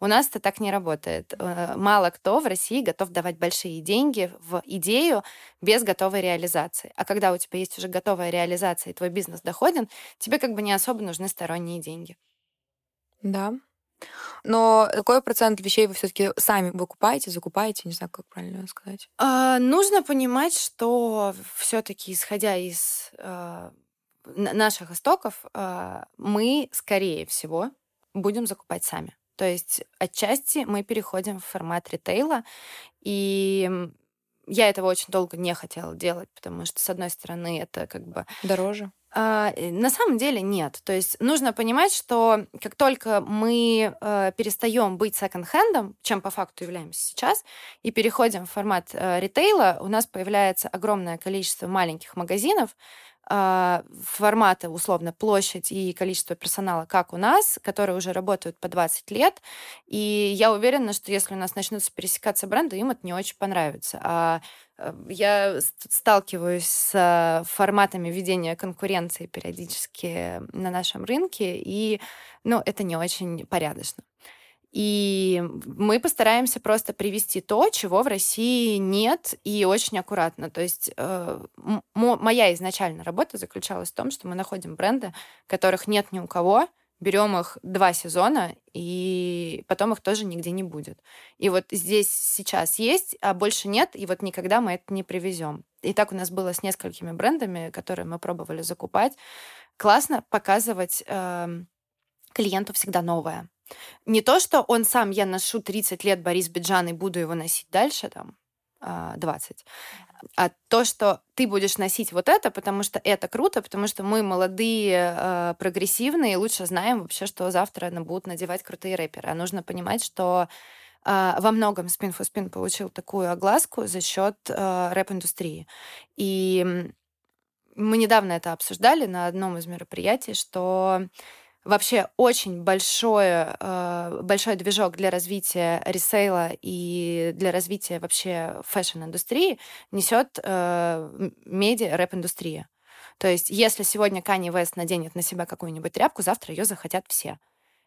У нас это так не работает. Э, мало кто в России готов давать большие деньги в идею без готовой реализации. А когда у тебя есть уже готовая реализация, и твой бизнес доходен, тебе как бы не особо нужны сторонние деньги. Да, но какой процент вещей вы все-таки сами выкупаете, закупаете, не знаю, как правильно сказать? А, нужно понимать, что все-таки, исходя из а, наших истоков, а, мы, скорее всего, будем закупать сами. То есть отчасти мы переходим в формат ритейла, и я этого очень долго не хотела делать, потому что, с одной стороны, это как бы... Дороже. А, э, на самом деле нет. То есть нужно понимать, что как только мы э, перестаем быть секонд-хендом, чем по факту являемся сейчас, и переходим в формат э, ритейла, у нас появляется огромное количество маленьких магазинов, э, формата, условно, площадь и количество персонала, как у нас, которые уже работают по 20 лет. И я уверена, что если у нас начнутся пересекаться бренды, им это не очень понравится. А я сталкиваюсь с форматами ведения конкуренции периодически на нашем рынке, и ну, это не очень порядочно. И мы постараемся просто привести то, чего в России нет, и очень аккуратно. То есть э, моя изначальная работа заключалась в том, что мы находим бренды, которых нет ни у кого, берем их два сезона, и потом их тоже нигде не будет. И вот здесь сейчас есть, а больше нет, и вот никогда мы это не привезем. И так у нас было с несколькими брендами, которые мы пробовали закупать. Классно показывать э, клиенту всегда новое. Не то, что он сам, я ношу 30 лет Борис Биджан и буду его носить дальше, там, 20. А то, что ты будешь носить вот это, потому что это круто, потому что мы молодые, э, прогрессивные, лучше знаем вообще, что завтра будут надевать крутые рэперы. А нужно понимать, что э, во многом Spin for Spin получил такую огласку за счет э, рэп-индустрии. И мы недавно это обсуждали на одном из мероприятий, что вообще очень большой, э, большой движок для развития ресейла и для развития вообще fashion-индустрии несет э, медиа, рэп-индустрия. То есть, если сегодня Kanye West наденет на себя какую-нибудь тряпку, завтра ее захотят все.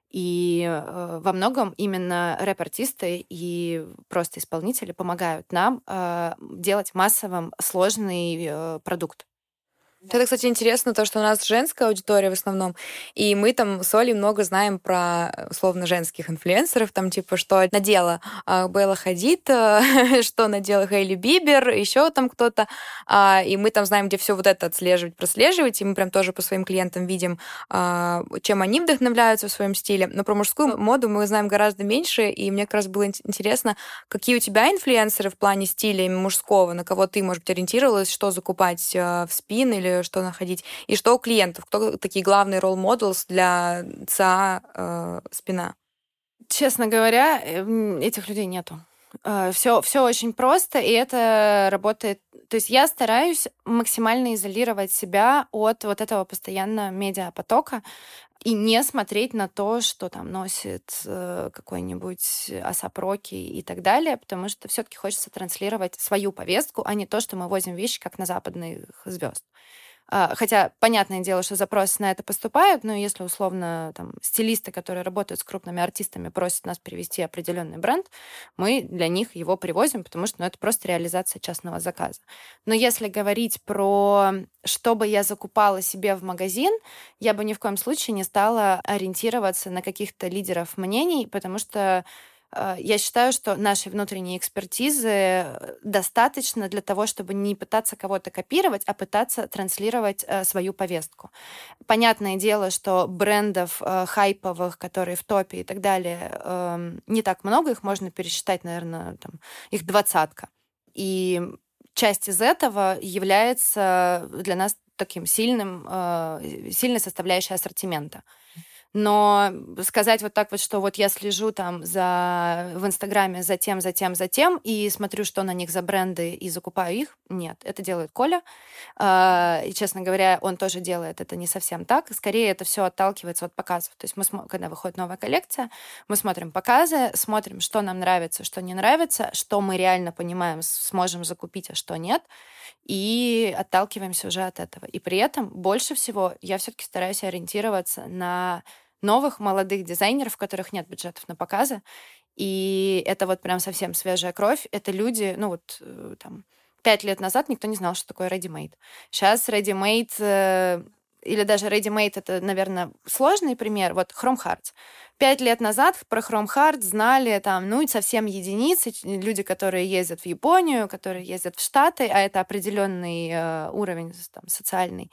И э, во многом именно рэп-артисты и просто исполнители помогают нам э, делать массовым сложный э, продукт. Это, кстати, интересно, то, что у нас женская аудитория в основном, и мы там с Олей много знаем про, условно, женских инфлюенсеров, там, типа, что надела Белла Хадид, что надела Хейли Бибер, еще там кто-то, а, и мы там знаем, где все вот это отслеживать, прослеживать, и мы прям тоже по своим клиентам видим, а, чем они вдохновляются в своем стиле. Но про мужскую моду мы знаем гораздо меньше, и мне как раз было интересно, какие у тебя инфлюенсеры в плане стиля мужского, на кого ты, может быть, ориентировалась, что закупать в спин или что находить, и что у клиентов, кто такие главные role models для ЦА э, спина? Честно говоря, эм, этих людей нету. Все, э, все очень просто, и это работает. То есть я стараюсь максимально изолировать себя от вот этого постоянного медиапотока и не смотреть на то, что там носит э, какой-нибудь Асапроки и так далее, потому что все-таки хочется транслировать свою повестку, а не то, что мы возим вещи как на западных звезд. А, хотя, понятное дело, что запросы на это поступают, но если условно там, стилисты, которые работают с крупными артистами, просят нас привести определенный бренд, мы для них его привозим, потому что ну, это просто реализация частного заказа. Но если говорить про что бы я закупала себе в магазин, я бы ни в коем случае не стала ориентироваться на каких-то лидеров мнений, потому что я считаю, что нашей внутренней экспертизы э, достаточно для того, чтобы не пытаться кого-то копировать, а пытаться транслировать э, свою повестку. Понятное дело, что брендов хайповых, которые в топе и так далее, эм, не так много, их можно пересчитать, наверное, там, их двадцатка. И часть из этого является для нас таким сильным, сильной составляющей ассортимента. Но сказать вот так вот, что вот я слежу там за, в Инстаграме за тем, за тем, за тем, и смотрю, что на них за бренды, и закупаю их, нет. Это делает Коля. А, и, честно говоря, он тоже делает это не совсем так. Скорее, это все отталкивается от показов. То есть мы, когда выходит новая коллекция, мы смотрим показы, смотрим, что нам нравится, что не нравится, что мы реально понимаем, сможем закупить, а что нет и отталкиваемся уже от этого. И при этом больше всего я все-таки стараюсь ориентироваться на новых молодых дизайнеров, у которых нет бюджетов на показы. И это вот прям совсем свежая кровь. Это люди, ну вот э, там, пять лет назад никто не знал, что такое ready-made. Сейчас ready-made э, или даже ready-made это, наверное, сложный пример. Вот Chrome Hearts. Пять лет назад про Chrome Hearts знали там, ну, совсем единицы, люди, которые ездят в Японию, которые ездят в Штаты, а это определенный э, уровень там, социальный.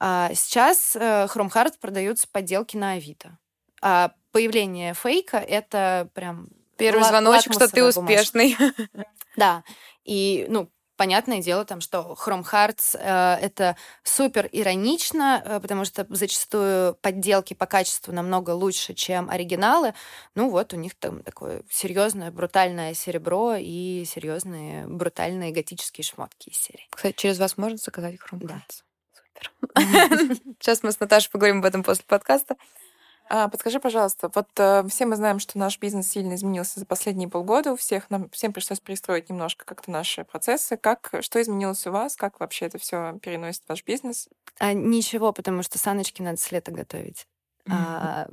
А сейчас э, Chrome Hearts продаются подделки на Авито. А появление фейка — это прям... Первый звоночек, что ты успешный. Да. И, ну, понятное дело, там, что Chrome Hearts э, это супер иронично, э, потому что зачастую подделки по качеству намного лучше, чем оригиналы. Ну вот у них там такое серьезное брутальное серебро и серьезные брутальные готические шмотки из серии. Кстати, через вас можно заказать Chrome Hearts? Сейчас мы с Наташей поговорим об этом после подкаста. А, подскажи, пожалуйста, вот э, все мы знаем, что наш бизнес сильно изменился за последние полгода. У всех нам всем пришлось перестроить немножко как-то наши процессы. Как что изменилось у вас? Как вообще это все переносит ваш бизнес? А, ничего, потому что саночки надо с лета готовить. А,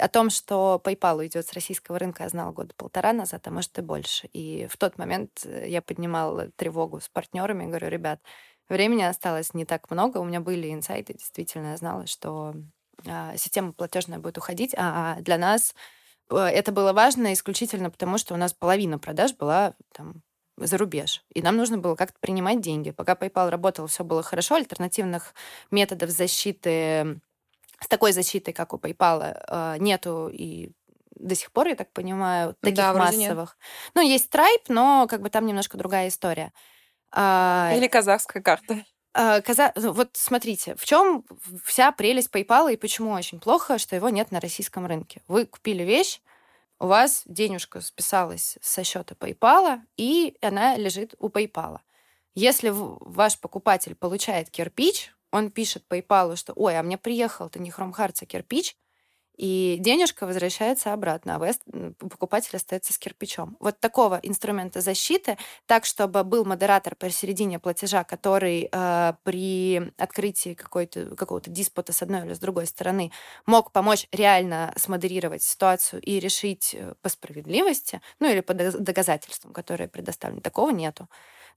о том, что PayPal уйдет с российского рынка, я знала года полтора назад, а может и больше. И в тот момент э, я поднимала тревогу с партнерами, говорю, ребят, Времени осталось не так много. У меня были инсайты, действительно, я знала, что а, система платежная будет уходить, а для нас э, это было важно исключительно потому, что у нас половина продаж была там за рубеж. И нам нужно было как-то принимать деньги. Пока PayPal работал, все было хорошо, альтернативных методов защиты с такой защитой, как у PayPal, нету и до сих пор, я так понимаю, таких да, массовых. Ну, есть Stripe, но как бы там немножко другая история. А, Или казахская карта. А, каза... Ну, вот смотрите, в чем вся прелесть PayPal и почему очень плохо, что его нет на российском рынке. Вы купили вещь, у вас денежка списалась со счета PayPal, и она лежит у PayPal. Если ваш покупатель получает кирпич, он пишет PayPal, что «Ой, а мне приехал, это не Hearts, а кирпич», и денежка возвращается обратно, а покупатель остается с кирпичом. Вот такого инструмента защиты, так, чтобы был модератор посередине платежа, который э, при открытии какой-то, какого-то диспута с одной или с другой стороны мог помочь реально смодерировать ситуацию и решить э, по справедливости, ну или по доказательствам, которые предоставлены. Такого нету.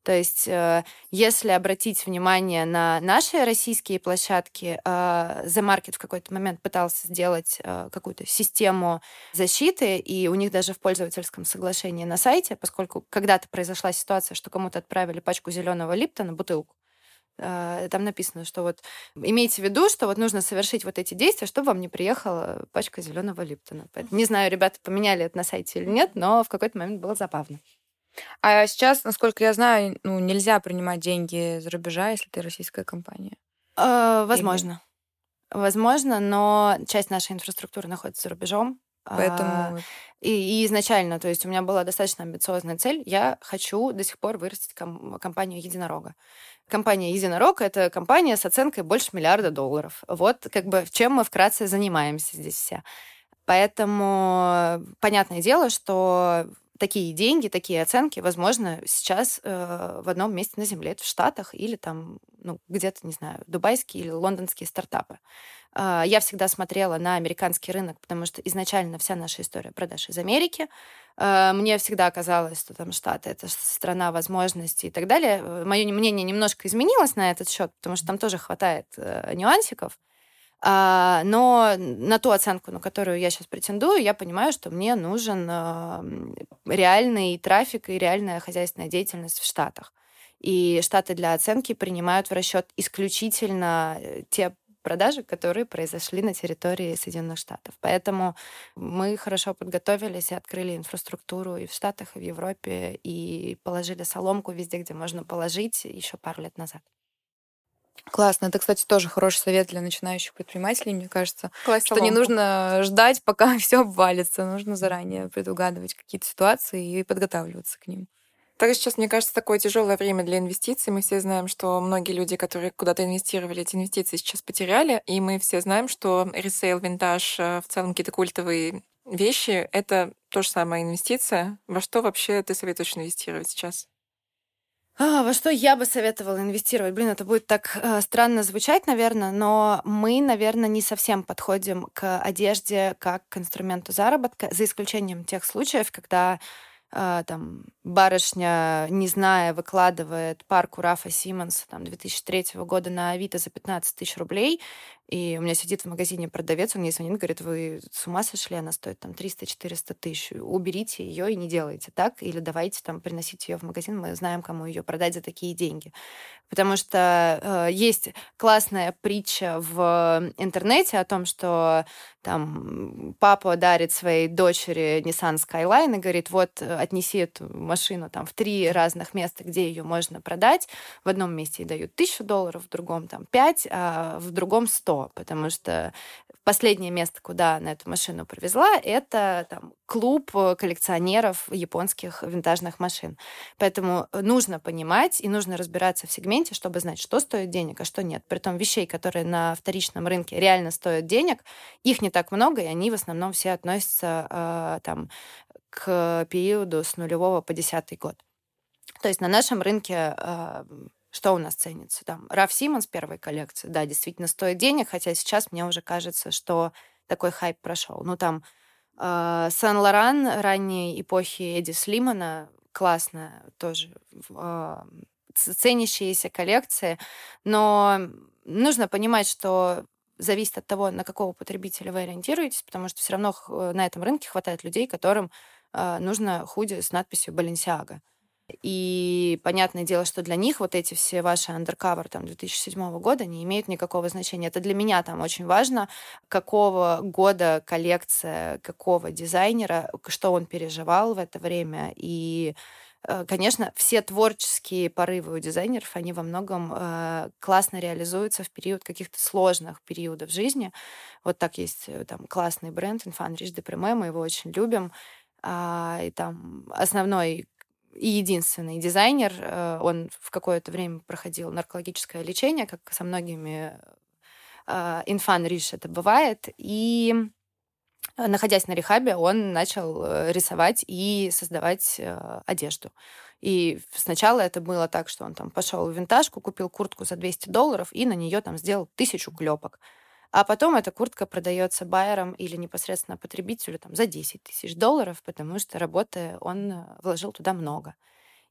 То есть, э, если обратить внимание на наши российские площадки, э, The Market в какой-то момент пытался сделать э, какую-то систему защиты, и у них даже в пользовательском соглашении на сайте, поскольку когда-то произошла ситуация, что кому-то отправили пачку зеленого липтона, бутылку, там написано, что вот имейте в виду, что вот нужно совершить вот эти действия, чтобы вам не приехала пачка зеленого липтона. Не знаю, ребята поменяли это на сайте или нет, но в какой-то момент было забавно. А сейчас, насколько я знаю, ну, нельзя принимать деньги за рубежа, если ты российская компания. Э, возможно. Или... Возможно, но часть нашей инфраструктуры находится за рубежом. Поэтому... А, и, и изначально, то есть у меня была достаточно амбициозная цель. Я хочу до сих пор вырастить ком- компанию единорога. Компания Единорог — это компания с оценкой больше миллиарда долларов. Вот как бы чем мы вкратце занимаемся здесь все. Поэтому понятное дело, что такие деньги, такие оценки, возможно, сейчас э, в одном месте на Земле, это в Штатах или там, ну, где-то, не знаю, дубайские или лондонские стартапы. Э, я всегда смотрела на американский рынок, потому что изначально вся наша история продаж из Америки. Э, мне всегда казалось, что там Штаты — это страна возможностей и так далее. Э, Мое мнение немножко изменилось на этот счет, потому что там тоже хватает э, нюансиков. А, но на ту оценку, на которую я сейчас претендую, я понимаю, что мне нужен а, реальный трафик и реальная хозяйственная деятельность в Штатах. И Штаты для оценки принимают в расчет исключительно э, те продажи, которые произошли на территории Соединенных Штатов. Поэтому мы хорошо подготовились и открыли инфраструктуру и в Штатах, и в Европе, и положили соломку везде, где можно положить еще пару лет назад. Классно. Это, кстати, тоже хороший совет для начинающих предпринимателей, мне кажется. Класть что не нужно ждать, пока все обвалится. Нужно заранее предугадывать какие-то ситуации и подготавливаться к ним. Так сейчас, мне кажется, такое тяжелое время для инвестиций. Мы все знаем, что многие люди, которые куда-то инвестировали, эти инвестиции сейчас потеряли. И мы все знаем, что ресейл, винтаж, э, в целом какие-то культовые вещи — это то же самое инвестиция. Во что вообще ты советуешь инвестировать сейчас? А, во что я бы советовала инвестировать? Блин, это будет так э, странно звучать, наверное, но мы, наверное, не совсем подходим к одежде как к инструменту заработка, за исключением тех случаев, когда там барышня, не зная, выкладывает парку Рафа Симмонса там, 2003 года на Авито за 15 тысяч рублей, и у меня сидит в магазине продавец, он мне звонит, говорит, вы с ума сошли, она стоит там 300-400 тысяч, уберите ее и не делайте так, или давайте там приносить ее в магазин, мы знаем, кому ее продать за такие деньги. Потому что э, есть классная притча в интернете о том, что там папа дарит своей дочери Nissan Skyline и говорит, вот отнеси эту машину там в три разных места, где ее можно продать. В одном месте дают тысячу долларов, в другом там пять, а в другом сто, потому что последнее место, куда она эту машину привезла, это там, клуб коллекционеров японских винтажных машин. Поэтому нужно понимать и нужно разбираться в сегменте, чтобы знать, что стоит денег, а что нет. Притом вещей, которые на вторичном рынке реально стоят денег, их не так много, и они в основном все относятся э, там, к периоду с нулевого по десятый год. То есть на нашем рынке э, что у нас ценится? Там Раф Симмонс первой коллекции, да, действительно стоит денег, хотя сейчас мне уже кажется, что такой хайп прошел. Ну там э, Сен-Лоран ранней эпохи Эдди Слимана классная тоже э, ценящиеся коллекции, но нужно понимать, что зависит от того, на какого потребителя вы ориентируетесь, потому что все равно на этом рынке хватает людей, которым нужно худи с надписью Balenciaga. И понятное дело, что для них вот эти все ваши undercover там 2007 года не имеют никакого значения. Это для меня там очень важно, какого года коллекция, какого дизайнера, что он переживал в это время. И э, Конечно, все творческие порывы у дизайнеров, они во многом э, классно реализуются в период каких-то сложных периодов жизни. Вот так есть э, там классный бренд Infant Rich de Prime, мы его очень любим. А, и там основной и единственный дизайнер. Э, он в какое-то время проходил наркологическое лечение, как со многими э, инфан риш это бывает. И э, находясь на рехабе, он начал рисовать и создавать одежду. И сначала это было так, что он там пошел в винтажку, купил куртку за 200 долларов и на нее там сделал тысячу клепок. А потом эта куртка продается байером или непосредственно потребителю там, за 10 тысяч долларов, потому что работы он э, вложил туда много.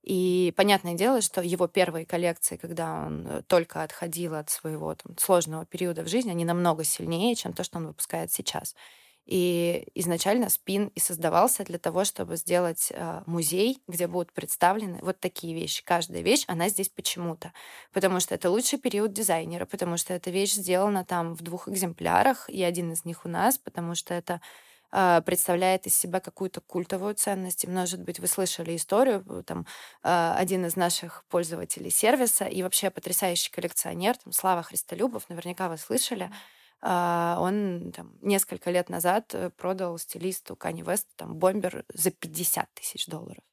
И понятное дело, что его первые коллекции, когда он э, только отходил от своего там, сложного периода в жизни, они намного сильнее, чем то, что он выпускает сейчас. И изначально спин и создавался для того, чтобы сделать э, музей, где будут представлены вот такие вещи. Каждая вещь, она здесь почему-то. Потому что это лучший период дизайнера, потому что эта вещь сделана там в двух экземплярах, и один из них у нас, потому что это э, представляет из себя какую-то культовую ценность. И, может быть, вы слышали историю, там, э, один из наших пользователей сервиса и вообще потрясающий коллекционер, там, Слава Христолюбов, наверняка вы слышали, а, он там, несколько лет назад э, продал стилисту Кани Вест там, бомбер за 50 тысяч долларов.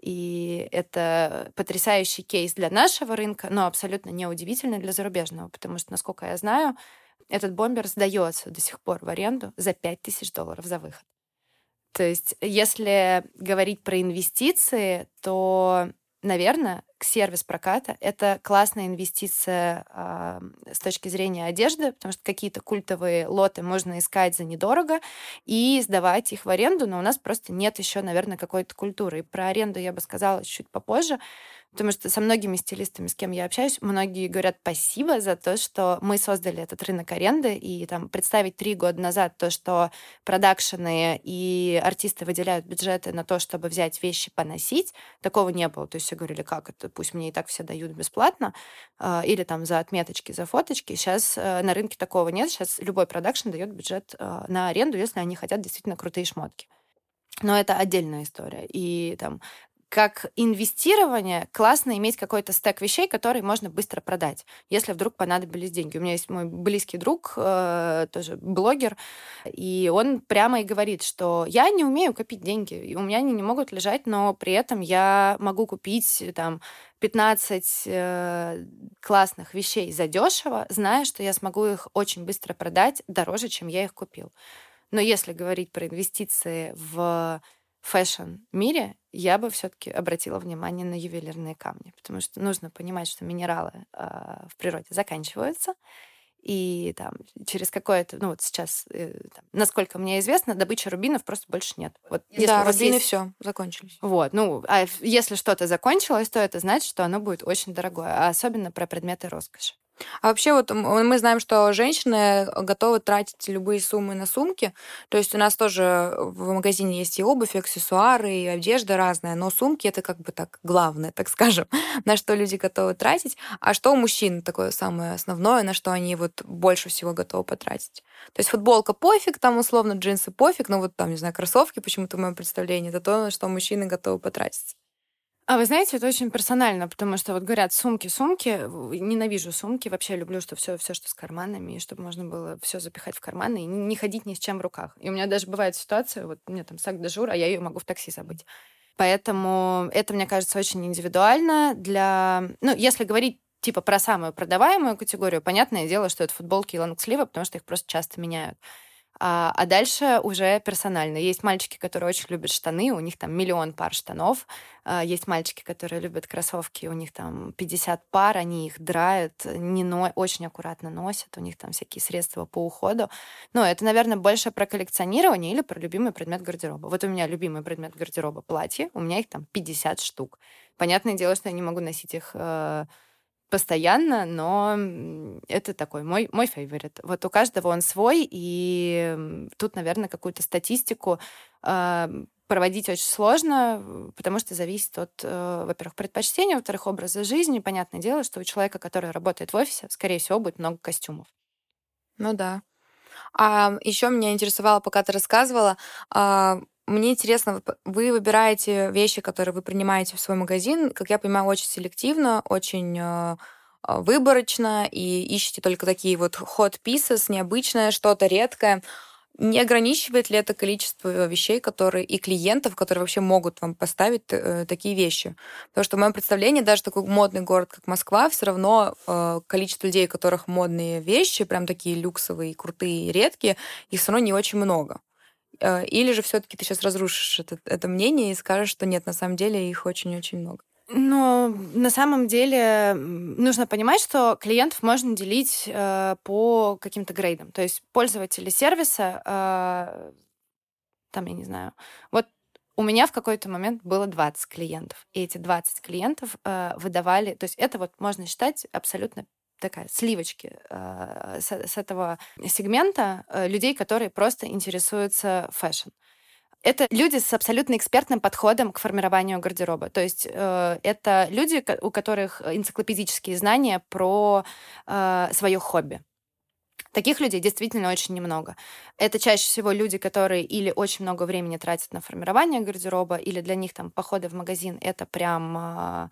И это потрясающий кейс для нашего рынка, но абсолютно неудивительный для зарубежного, потому что, насколько я знаю, этот бомбер сдается до сих пор в аренду за 5 тысяч долларов за выход. То есть, если говорить про инвестиции, то наверное, сервис проката — это классная инвестиция э, с точки зрения одежды, потому что какие-то культовые лоты можно искать за недорого и сдавать их в аренду, но у нас просто нет еще, наверное, какой-то культуры. И про аренду я бы сказала чуть попозже, Потому что со многими стилистами, с кем я общаюсь, многие говорят спасибо за то, что мы создали этот рынок аренды. И там представить три года назад то, что продакшены и артисты выделяют бюджеты на то, чтобы взять вещи поносить, такого не было. То есть все говорили, как это, пусть мне и так все дают бесплатно, а, или там за отметочки, за фоточки. Сейчас э, на рынке такого нет. Сейчас любой продакшн дает бюджет э, на аренду, если они хотят действительно крутые шмотки. Но это отдельная история. И там как инвестирование классно иметь какой-то стек вещей, которые можно быстро продать, если вдруг понадобились деньги. У меня есть мой близкий друг, э, тоже блогер, и он прямо и говорит, что я не умею копить деньги, и у меня они не могут лежать, но при этом я могу купить там 15 э, классных вещей за дешево, зная, что я смогу их очень быстро продать дороже, чем я их купил. Но если говорить про инвестиции в фэшн-мире я бы все-таки обратила внимание на ювелирные камни, потому что нужно понимать, что минералы э, в природе заканчиваются, и там через какое-то, ну вот сейчас, э, там, насколько мне известно, добычи рубинов просто больше нет. Вот если да, рубины есть... все закончились. Вот, ну, а если что-то закончилось, то это значит, что оно будет очень дорогое, а особенно про предметы роскоши. А вообще вот мы знаем, что женщины готовы тратить любые суммы на сумки. То есть у нас тоже в магазине есть и обувь, и аксессуары, и одежда разная, но сумки это как бы так главное, так скажем, на что люди готовы тратить. А что у мужчин такое самое основное, на что они вот больше всего готовы потратить? То есть футболка пофиг, там условно джинсы пофиг, но вот там, не знаю, кроссовки почему-то в моем представлении, это то, на что мужчины готовы потратить. А вы знаете, это очень персонально, потому что вот говорят сумки, сумки. Ненавижу сумки, вообще люблю, что все, все, что с карманами, и чтобы можно было все запихать в карманы и не ходить ни с чем в руках. И у меня даже бывает ситуация, вот у меня там сак дежур, а я ее могу в такси забыть. Поэтому это, мне кажется, очень индивидуально для... Ну, если говорить типа про самую продаваемую категорию, понятное дело, что это футболки и лонгсливы, потому что их просто часто меняют. А, а дальше уже персонально. Есть мальчики, которые очень любят штаны, у них там миллион пар штанов. А, есть мальчики, которые любят кроссовки, у них там 50 пар, они их драют, не но... очень аккуратно носят, у них там всякие средства по уходу. Но это, наверное, больше про коллекционирование или про любимый предмет гардероба. Вот у меня любимый предмет гардероба платье, у меня их там 50 штук. Понятное дело, что я не могу носить их э, постоянно, но это такой мой, мой фаворит. Вот у каждого он свой, и тут, наверное, какую-то статистику э, проводить очень сложно, потому что зависит от, э, во-первых, предпочтения, во-вторых, образа жизни. Понятное дело, что у человека, который работает в офисе, скорее всего, будет много костюмов. Ну да. А еще меня интересовало, пока ты рассказывала, а, мне интересно, вы выбираете вещи, которые вы принимаете в свой магазин, как я понимаю, очень селективно, очень э, э, выборочно, и ищете только такие вот hot pieces, необычное, что-то редкое. Не ограничивает ли это количество вещей, которые и клиентов, которые вообще могут вам поставить э, такие вещи? Потому что в моем представлении даже такой модный город, как Москва, все равно э, количество людей, у которых модные вещи, прям такие люксовые, крутые, редкие, их все равно не очень много. Э, или же все-таки ты сейчас разрушишь это, это мнение и скажешь, что нет, на самом деле их очень-очень много? Но на самом деле нужно понимать, что клиентов можно делить э, по каким-то грейдам. То есть пользователи сервиса, э, там, я не знаю, вот у меня в какой-то момент было 20 клиентов, и эти 20 клиентов э, выдавали, то есть это вот можно считать абсолютно такая сливочки э, с, с этого сегмента э, людей, которые просто интересуются fashion. Это люди с абсолютно экспертным подходом к формированию гардероба. То есть э, это люди, у которых энциклопедические знания про э, свое хобби. Таких людей действительно очень немного. Это чаще всего люди, которые или очень много времени тратят на формирование гардероба, или для них там походы в магазин — это прям э,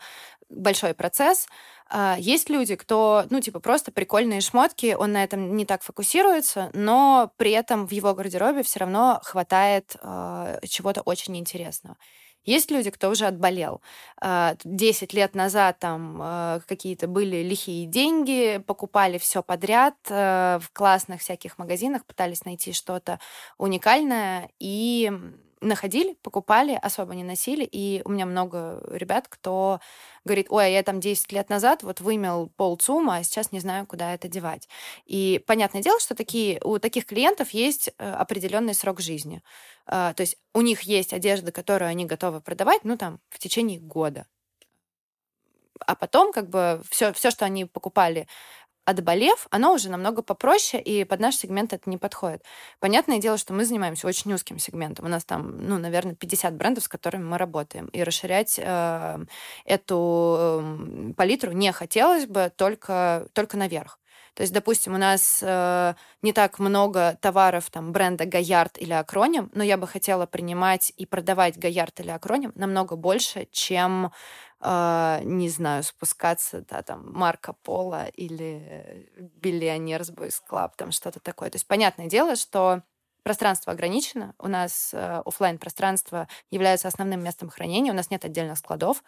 большой процесс. Э, есть люди, кто, ну, типа, просто прикольные шмотки, он на этом не так фокусируется, но при этом в его гардеробе все равно хватает э, чего-то очень интересного. Есть люди, кто уже отболел. А, десять лет назад там а, какие-то были лихие деньги, покупали все подряд а, в классных всяких магазинах, пытались найти что-то уникальное и находили, покупали, особо не носили. И у меня много ребят, кто говорит, ой, а я там 10 лет назад вот вымел пол ЦУМа, а сейчас не знаю, куда это девать. И понятное дело, что такие, у таких клиентов есть э, определенный срок жизни. А, то есть у них есть одежда, которую они готовы продавать, ну, там, в течение года. А потом, как бы, все, все, что они покупали отболев, оно уже намного попроще, и под наш сегмент это не подходит. Понятное дело, что мы занимаемся очень узким сегментом. У нас там, ну, наверное, 50 брендов, с которыми мы работаем. И расширять э, эту э, палитру не хотелось бы только, только наверх. То есть, допустим, у нас э, не так много товаров там бренда Гаярд или Акроним, но я бы хотела принимать и продавать Гаярд или Акроним намного больше, чем не знаю, спускаться, да, там, Marc O'Polo или Billionaire Boys Club, там что-то такое. То есть понятное дело, что пространство ограничено, у нас э, офлайн пространство является основным местом хранения, у нас нет отдельных складов,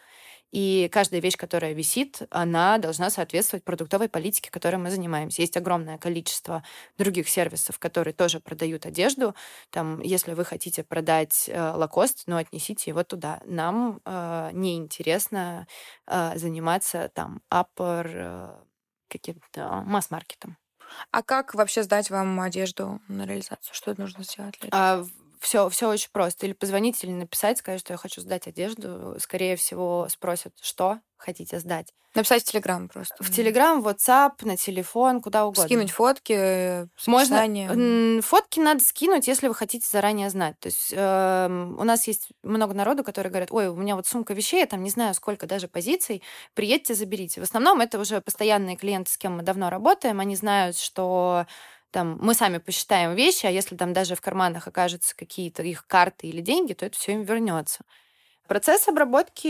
и каждая вещь, которая висит, она должна соответствовать продуктовой политике, которой мы занимаемся. Есть огромное количество других сервисов, которые тоже продают одежду. Там, если вы хотите продать э, Lacoste, ну, отнесите его туда. Нам э, неинтересно э, заниматься там upper э, каким-то масс-маркетом. А как вообще сдать вам одежду на реализацию? Что нужно сделать? Для этого? А, все, все очень просто. Или позвонить, или написать, сказать, что я хочу сдать одежду. Скорее всего, спросят, что хотите сдать. Написать в Телеграм просто. В Телеграм, в WhatsApp, на телефон, куда угодно. Скинуть фотки, Можно. Фотки надо скинуть, если вы хотите заранее знать. То есть э, у нас есть много народу, которые говорят, ой, у меня вот сумка вещей, я там не знаю, сколько даже позиций, приедьте, заберите. В основном это уже постоянные клиенты, с кем мы давно работаем, они знают, что там мы сами посчитаем вещи, а если там даже в карманах окажутся какие-то их карты или деньги, то это все им вернется. Процесс обработки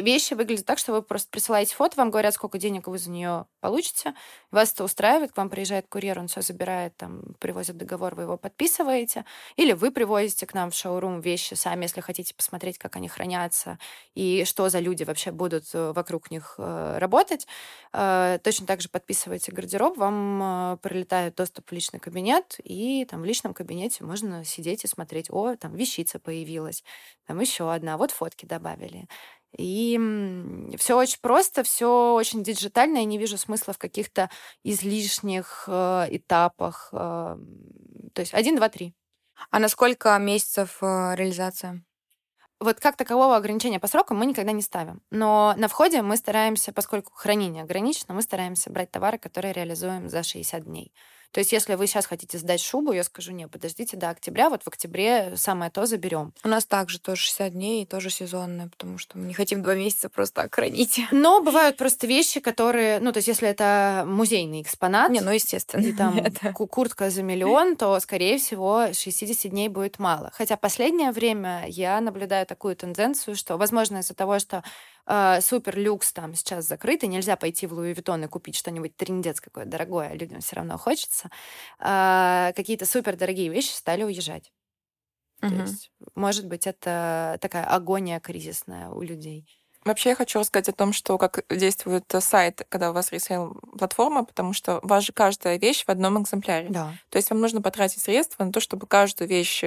вещи выглядит так, что вы просто присылаете фото, вам говорят, сколько денег вы за нее получите, вас это устраивает, к вам приезжает курьер, он все забирает, там, привозит договор, вы его подписываете, или вы привозите к нам в шоурум вещи сами, если хотите посмотреть, как они хранятся и что за люди вообще будут э, вокруг них э, работать. Э, точно так же подписываете гардероб, вам прилетает доступ в личный кабинет, и там в личном кабинете можно сидеть и смотреть, о, там вещица появилась, там еще одна, а вот фотки добавили. И все очень просто, все очень диджитально. Я не вижу смысла в каких-то излишних э, этапах. Э, то есть один, два, три. А на сколько месяцев э, реализация? вот как такового ограничения по срокам мы никогда не ставим. Но на входе мы стараемся, поскольку хранение ограничено, мы стараемся брать товары, которые реализуем за 60 дней. То есть, если вы сейчас хотите сдать шубу, я скажу, не, подождите до октября, вот в октябре самое то заберем. У нас также тоже 60 дней, тоже сезонное, потому что мы не хотим два месяца просто так хранить. Но бывают просто вещи, которые, ну, то есть, если это музейный экспонат, не, ну, естественно, и там это... куртка за миллион, то, скорее всего, 60 дней будет мало. Хотя последнее время я наблюдаю такую тенденцию, что, возможно, из-за того, что э, супер люкс там сейчас закрыт, и нельзя пойти в Louis Vuitton и купить что-нибудь трендец какое дорогое, а людям все равно хочется, э, какие-то супер дорогие вещи стали уезжать. Угу. То есть, может быть, это такая агония кризисная у людей. Вообще я хочу рассказать о том, что как действует сайт, когда у вас ресейл-платформа, потому что у вас же каждая вещь в одном экземпляре. Да. То есть вам нужно потратить средства на то, чтобы каждую вещь...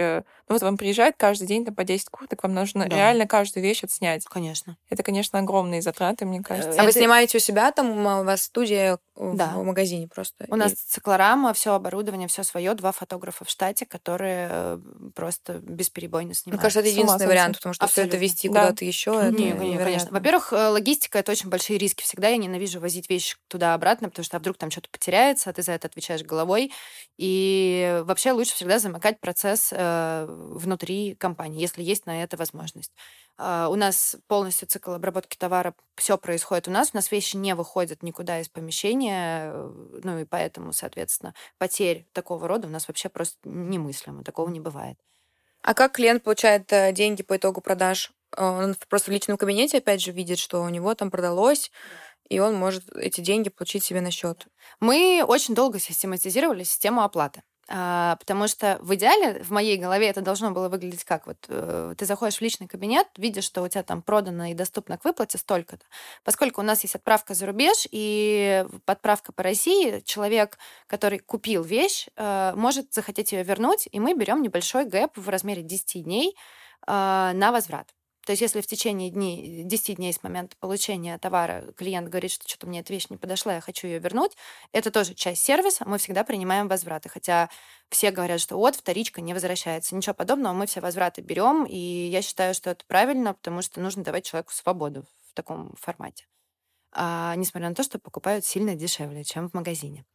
Э, ну вот вам приезжает каждый день там, по 10 курток, вам нужно да. реально каждую вещь отснять. Конечно. Это, конечно, огромные затраты, мне кажется. А Это... вы снимаете у себя там, у вас студия да. в магазине просто? У нас циклорама, все оборудование, все свое, два фотографа в штате, которые э, просто бесперебойно снимают. Мне кажется, это единственный вариант, потому что все это вести да. куда-то еще. Не, это конечно конечно. Во-первых, э, логистика это очень большие риски. Всегда я ненавижу возить вещи туда-обратно, потому что а вдруг там что-то потеряется, а ты за это отвечаешь головой. И вообще лучше всегда замыкать процесс э, внутри компании, если есть на это возможность. Uh, у нас полностью цикл обработки товара, все происходит у нас, у нас вещи не выходят никуда из помещения, э, ну и поэтому, соответственно, потерь такого рода у нас вообще просто немыслимо, такого не бывает. А как клиент получает э, деньги по итогу продаж? Он просто в личном кабинете, опять же, видит, что у него там продалось, и он может эти деньги получить себе на счет. Мы очень долго систематизировали систему оплаты. А, потому что в идеале в моей голове это должно было выглядеть как вот э, ты заходишь в личный кабинет, видишь, что у тебя там продано и доступно к выплате столько-то. Поскольку у нас есть отправка за рубеж и подправка по России, человек, который купил вещь, э, может захотеть ее вернуть, и мы берем небольшой гэп в размере 10 дней э, на возврат. То есть если в течение дней, 10 дней с момента получения товара клиент говорит, что что-то мне эта вещь не подошла, я хочу ее вернуть, это тоже часть сервиса, мы всегда принимаем возвраты. Хотя все говорят, что вот, вторичка не возвращается. Ничего подобного, мы все возвраты берем, и я считаю, что это правильно, потому что нужно давать человеку свободу в таком формате. А, несмотря на то, что покупают сильно дешевле, чем в магазине.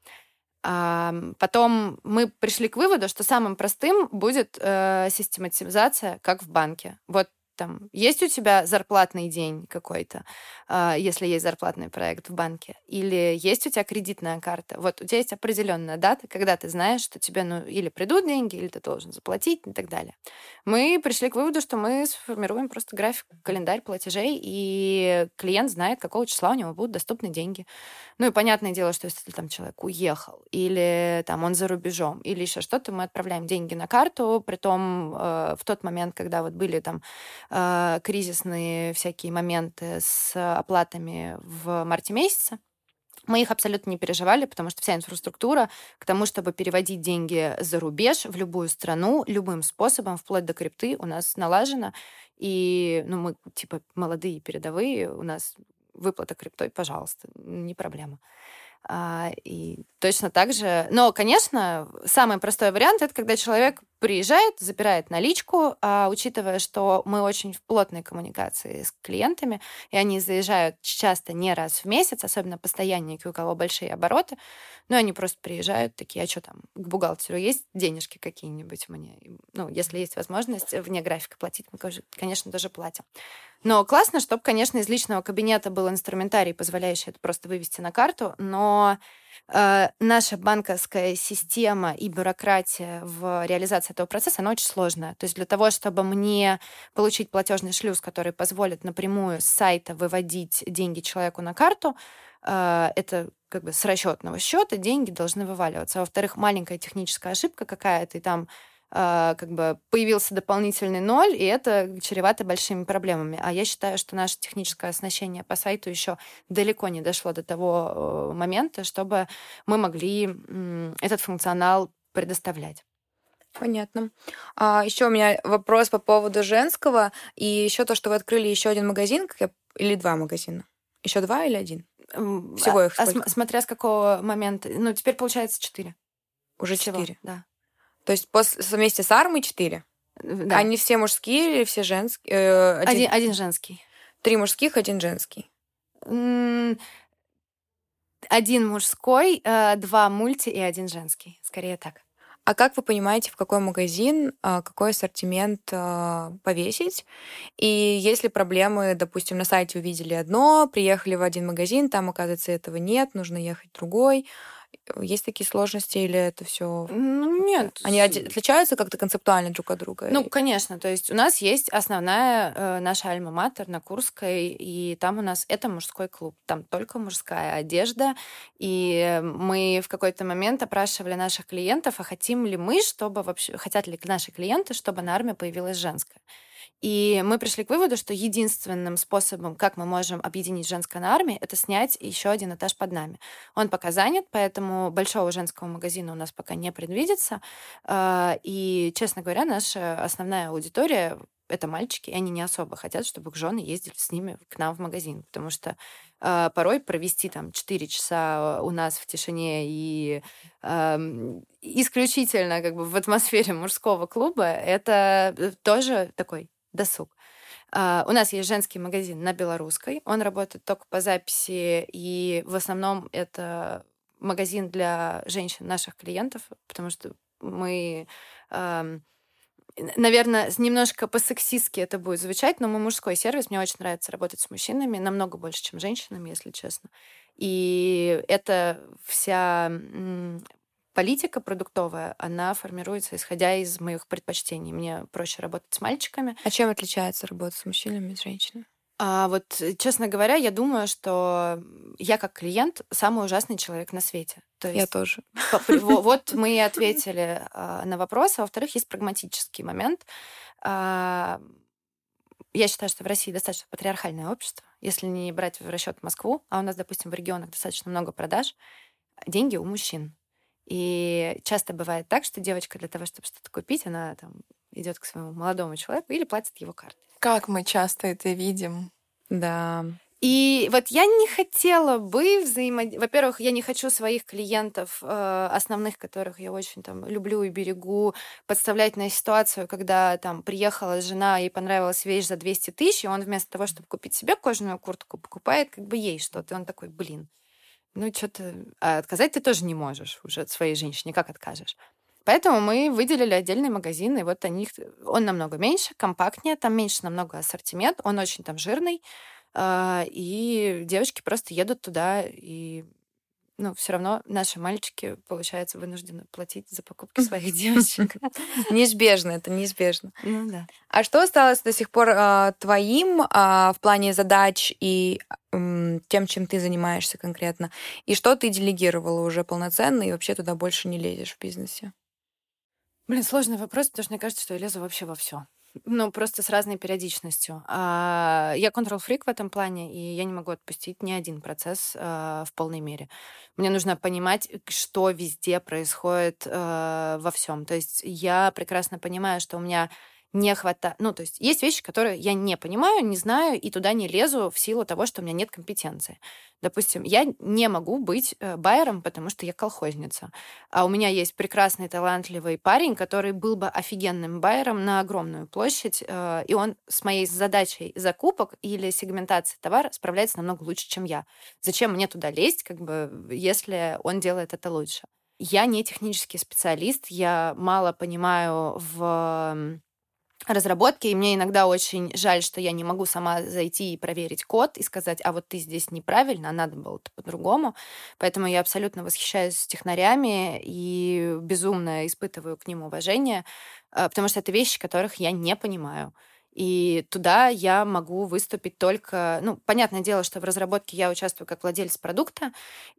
Потом мы пришли к выводу, что самым простым будет э, систематизация, как в банке. Вот там, есть у тебя зарплатный день какой-то, э, если есть зарплатный проект в банке, или есть у тебя кредитная карта. Вот у тебя есть определенная дата, когда ты знаешь, что тебе ну, или придут деньги, или ты должен заплатить и так далее. Мы пришли к выводу, что мы сформируем просто график, календарь платежей, и клиент знает, какого числа у него будут доступны деньги. Ну и понятное дело, что если там человек уехал, или там он за рубежом, или еще что-то, мы отправляем деньги на карту, при том э, в тот момент, когда вот были там э, кризисные всякие моменты с оплатами в марте месяце, мы их абсолютно не переживали, потому что вся инфраструктура к тому, чтобы переводить деньги за рубеж в любую страну, любым способом, вплоть до крипты, у нас налажена. И ну, мы, типа, молодые, передовые, у нас выплата криптой, пожалуйста, не проблема. А, и точно так же... Но, конечно, самый простой вариант — это когда человек приезжает, забирает наличку, а учитывая, что мы очень в плотной коммуникации с клиентами, и они заезжают часто не раз в месяц, особенно постоянники, у кого большие обороты, ну, они просто приезжают такие, а что там, к бухгалтеру есть денежки какие-нибудь мне? Ну, если есть возможность вне графика платить, мы, конечно, даже платим. Но классно, чтобы, конечно, из личного кабинета был инструментарий, позволяющий это просто вывести на карту, но наша банковская система и бюрократия в реализации этого процесса, она очень сложная. То есть для того, чтобы мне получить платежный шлюз, который позволит напрямую с сайта выводить деньги человеку на карту, э, это как бы с расчетного счета деньги должны вываливаться. А во-вторых, маленькая техническая ошибка какая-то, и там как бы появился дополнительный ноль, и это чревато большими проблемами. А я считаю, что наше техническое оснащение по сайту еще далеко не дошло до того э, момента, чтобы мы могли этот функционал предоставлять. Понятно. А, еще у меня вопрос по поводу женского. И еще то, что вы открыли еще один магазин, как я... или два магазина. Еще два или один? Всего их а, сколько? А смотря с какого момента. Ну, теперь получается четыре. Уже четыре? Да. То есть после, вместе с армой 4? Да. Они все мужские или все женские? Э, один... Один, один женский. Три мужских, один женский. Один мужской, э, два мульти и один женский. Скорее так. А как вы понимаете, в какой магазин, а, какой ассортимент повесить? И если проблемы, допустим, на сайте увидели одно, приехали в один магазин, там, оказывается, этого нет, нужно ехать в другой, есть такие сложности или это все? Ну, нет. Они отличаются как-то концептуально друг от друга? Ну, конечно. То есть у нас есть основная э, наша альма-матер на Курской, и там у нас это мужской клуб. Там только мужская одежда. И мы в какой-то момент опрашивали наших клиентов, а хотим ли мы, чтобы вообще, хотят ли наши клиенты, чтобы на армии появилась женская. И мы пришли к выводу, что единственным способом, как мы можем объединить женское на армии, это снять еще один этаж под нами. Он пока занят, поэтому большого женского магазина у нас пока не предвидится. А, и, честно говоря, наша основная аудитория это мальчики, и они не особо хотят, чтобы их жены ездили с ними к нам в магазин, потому что э, порой провести там 4 часа у нас в тишине и исключительно как бы в атмосфере мужского клуба, это э, тоже такой досуг. Uh, у нас есть женский магазин на Белорусской. Он работает только по записи, и в основном это магазин для женщин, наших клиентов, потому что мы, наверное, немножко по-сексистски это будет звучать, но мы мужской сервис. Мне очень нравится работать с мужчинами, намного больше, чем женщинами, если честно. И это вся политика продуктовая, она формируется исходя из моих предпочтений. Мне проще работать с мальчиками. А чем отличается работа с мужчинами и с женщинами? А вот, честно говоря, я думаю, что я как клиент самый ужасный человек на свете. То есть, я тоже. Вот мы и ответили а, на вопрос. А во-вторых, есть прагматический момент. А, я считаю, что в России достаточно патриархальное общество. Если не брать в расчет Москву, а у нас, допустим, в регионах достаточно много продаж, деньги у мужчин. И часто бывает так, что девочка для того, чтобы что-то купить, она там идет к своему молодому человеку или платит его картой. Как мы часто это видим. Да. И вот я не хотела бы взаимодействовать... Во-первых, я не хочу своих клиентов, э, основных, которых я очень там люблю и берегу, подставлять на ситуацию, когда там приехала жена, ей понравилась вещь за 200 тысяч, и он вместо того, чтобы купить себе кожаную куртку, покупает как бы ей что-то. И он такой, блин, ну, что-то... А отказать ты тоже не можешь уже от своей женщине. Как откажешь? Поэтому мы выделили отдельный магазин, и вот они, он намного меньше, компактнее, там меньше намного ассортимент, он очень там жирный, а, и девочки просто едут туда и ну, все равно наши мальчики, получается, вынуждены платить за покупки своих девочек. Неизбежно, это неизбежно. Ну да. А что осталось до сих пор а, твоим а, в плане задач и тем, чем ты занимаешься конкретно? И что ты делегировала уже полноценно и вообще туда больше не лезешь в бизнесе? Блин, сложный вопрос, потому что мне кажется, что я лезу вообще во все. Ну, просто с разной периодичностью. А, я контрол-фрик в этом плане, и я не могу отпустить ни один процесс а, в полной мере. Мне нужно понимать, что везде происходит а, во всем. То есть я прекрасно понимаю, что у меня не хватает... Ну, то есть есть вещи, которые я не понимаю, не знаю, и туда не лезу в силу того, что у меня нет компетенции. Допустим, я не могу быть э, байером, потому что я колхозница. А у меня есть прекрасный, талантливый парень, который был бы офигенным байером на огромную площадь, э, и он с моей задачей закупок или сегментации товара справляется намного лучше, чем я. Зачем мне туда лезть, как бы, если он делает это лучше? Я не технический специалист, я мало понимаю в разработки, и мне иногда очень жаль, что я не могу сама зайти и проверить код и сказать, а вот ты здесь неправильно, а надо было по-другому. Поэтому я абсолютно восхищаюсь технарями и безумно испытываю к ним уважение, а, потому что это вещи, которых я не понимаю. И туда я могу выступить только... Ну, понятное дело, что в разработке я участвую как владелец продукта,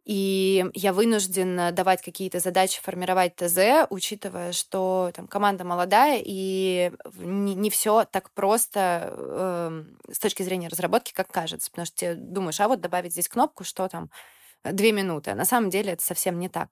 и я вынужден давать какие-то задачи, формировать ТЗ, учитывая, что там команда молодая, и не, не все так просто э, с точки зрения разработки, как кажется. Потому что ты думаешь, а вот добавить здесь кнопку, что там, две минуты. А на самом деле это совсем не так.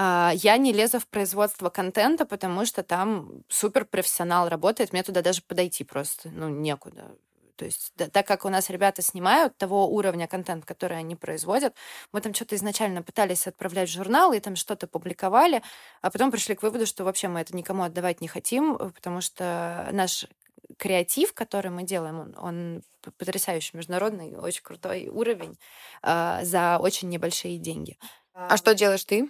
А, я не лезу в производство контента, потому что там супер профессионал работает, мне туда даже подойти просто, ну, некуда. То есть, да, так как у нас ребята снимают того уровня контент, который они производят, мы там что-то изначально пытались отправлять в журнал и там что-то публиковали, а потом пришли к выводу, что вообще мы это никому отдавать не хотим, потому что наш креатив, который мы делаем, он, он потрясающий, международный, очень крутой уровень э, за очень небольшие деньги. А что делаешь ты?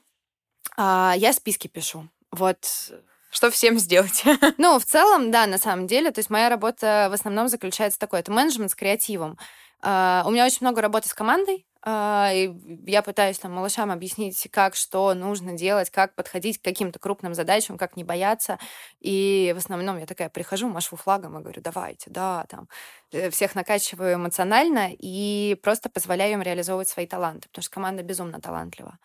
А, я списки пишу. Вот что всем сделать? Ну, в целом, да, на самом деле. То есть моя работа в основном заключается такой. Это менеджмент с креативом. Uh, у меня очень много работы с командой. Uh, и я пытаюсь там малышам объяснить, как что нужно делать, как подходить к каким-то крупным задачам, как не бояться. И в основном я такая прихожу, машу флагом и говорю, давайте, да, там. Э, всех накачиваю эмоционально и просто позволяю им реализовывать свои таланты, потому что команда безумно талантлива.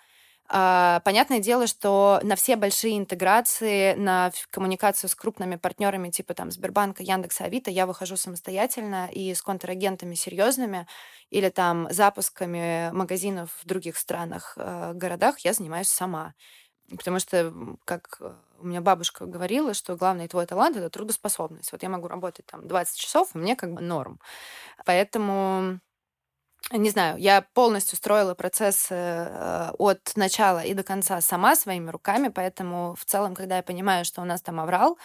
А, понятное дело, что на все большие интеграции, на коммуникацию с крупными партнерами типа там Сбербанка, Яндекса, Авито я выхожу самостоятельно и с контрагентами серьезными или там запусками магазинов в других странах, э, городах я занимаюсь сама. Потому что, как у меня бабушка говорила, что главный твой талант — это трудоспособность. Вот я могу работать там 20 часов, и мне как бы норм. Поэтому не знаю, я полностью строила процесс э, от начала и до конца сама своими руками, поэтому в целом, когда я понимаю, что у нас там аврал,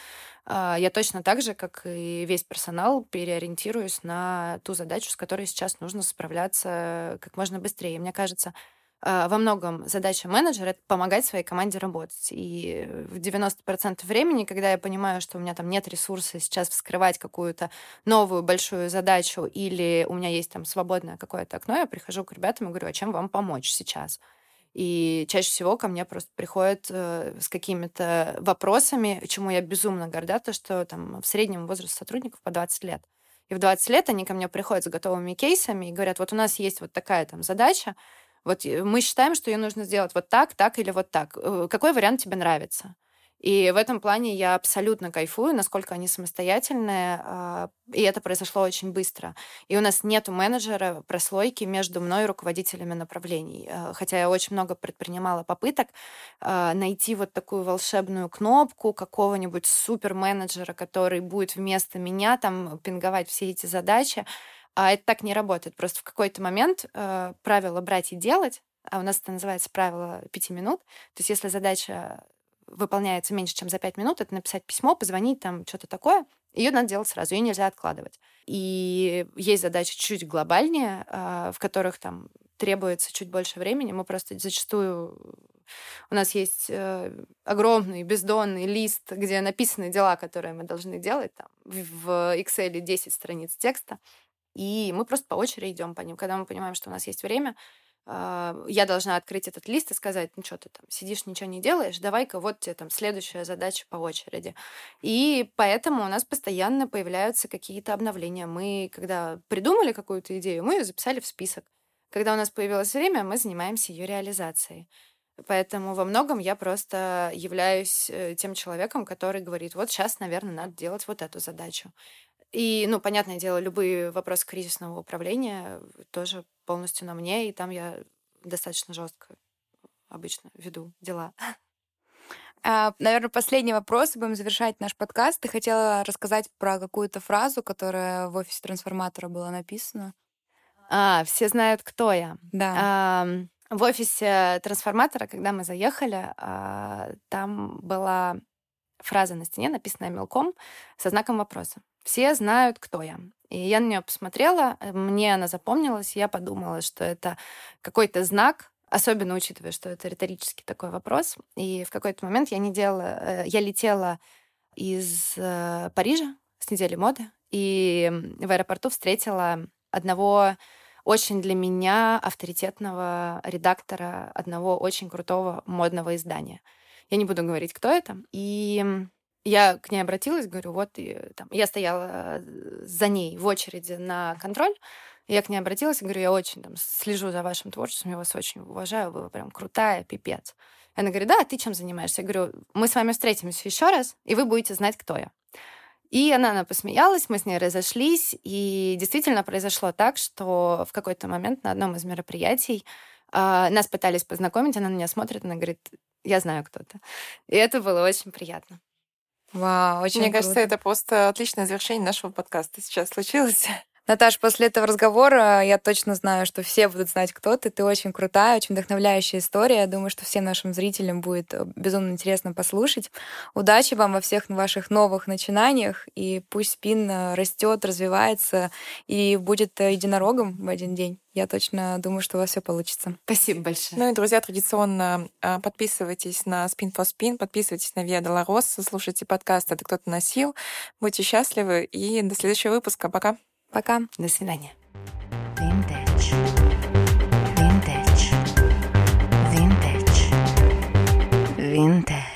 э, я точно так же, как и весь персонал, переориентируюсь на ту задачу, с которой сейчас нужно справляться как можно быстрее. Мне кажется, а, во многом задача менеджера — это помогать своей команде работать. И в 90% времени, когда я понимаю, что у меня там нет ресурса сейчас вскрывать какую-то новую большую задачу или у меня есть там свободное какое-то окно, я прихожу к ребятам и говорю, а чем вам помочь сейчас? И чаще всего ко мне просто приходят э, с какими-то вопросами, чему я безумно горда, то, что там в среднем возраст сотрудников по 20 лет. И в 20 лет они ко мне приходят с готовыми кейсами и говорят, вот у нас есть вот такая там задача, вот э, мы считаем, что ее нужно сделать вот так, так или вот так. Э, какой вариант тебе нравится? И в этом плане я абсолютно кайфую, насколько они самостоятельные, а, и это произошло очень быстро. И у нас нет менеджера прослойки между мной и руководителями направлений. Э, хотя я очень много предпринимала попыток найти вот такую волшебную кнопку какого-нибудь супер-менеджера, который будет вместо меня там пинговать все эти задачи. А это так не работает. Просто в какой-то момент э, правило брать и делать, а у нас это называется правило пяти минут. То есть если задача выполняется меньше, чем за пять минут, это написать письмо, позвонить, там что-то такое. Ее надо делать сразу, ее нельзя откладывать. И есть задачи чуть глобальнее, э, в которых там требуется чуть больше времени. Мы просто зачастую... У нас есть э, огромный бездонный лист, где написаны дела, которые мы должны делать. Там, в Excel 10 страниц текста. И мы просто по очереди идем по ним. Когда мы понимаем, что у нас есть время, а, я должна открыть этот лист и сказать, ну что ты там сидишь, ничего не делаешь, давай-ка вот тебе там следующая задача по очереди. И поэтому у нас постоянно появляются какие-то обновления. Мы, когда придумали какую-то идею, мы ее записали в список. Когда у нас появилось время, мы занимаемся ее реализацией. Поэтому во многом я просто являюсь э, тем человеком, который говорит, вот сейчас, наверное, надо делать вот эту задачу. И, ну, понятное дело, любые вопросы кризисного управления тоже полностью на мне, и там я достаточно жестко обычно веду дела. А, наверное, последний вопрос, будем завершать наш подкаст. Ты хотела рассказать про какую-то фразу, которая в офисе трансформатора была написана. А, все знают, кто я. Да. А, в офисе трансформатора, когда мы заехали, а, там была фраза на стене, написанная мелком, со знаком вопроса. Все знают, кто я. И я на нее посмотрела, э, мне она запомнилась, я подумала, что это какой-то знак, особенно учитывая, что это риторический такой вопрос. И в какой-то момент я не делала, э, я летела из э, Парижа с недели моды, и в аэропорту встретила одного очень для меня авторитетного редактора одного очень крутого модного издания. Я не буду говорить, кто это. И я к ней обратилась, говорю, вот, и, там, я стояла э, за ней в очереди на контроль, я к ней обратилась и говорю, я очень там слежу за вашим творчеством, я вас очень уважаю, вы прям крутая, пипец. Она говорит, да, а ты чем занимаешься? Я говорю, мы с вами встретимся еще раз, и вы будете знать, кто я. И она, она посмеялась, мы с ней разошлись, и действительно произошло так, что в какой-то момент на одном из мероприятий э, нас пытались познакомить, она на меня смотрит, она говорит, я знаю, кто то И это было очень приятно. Вау, очень Мне круто. кажется, это просто отличное завершение нашего подкаста сейчас случилось. Наташ, после этого разговора я точно знаю, что все будут знать, кто ты. Ты очень крутая, очень вдохновляющая история. Я думаю, что всем нашим зрителям будет э, безумно интересно послушать. Удачи вам во всех ваших новых начинаниях, и пусть спин э, растет, развивается и будет э, единорогом в один день. Я точно думаю, что у вас все получится. Спасибо большое. Ну и, друзья, традиционно подписывайтесь на Spin for Spin, подписывайтесь на Виа Долорос, слушайте подкаст «Это кто-то носил». Будьте счастливы и до следующего выпуска. Пока. Пока. До свидания. Vintage. Vintage. Vintage. Vintage.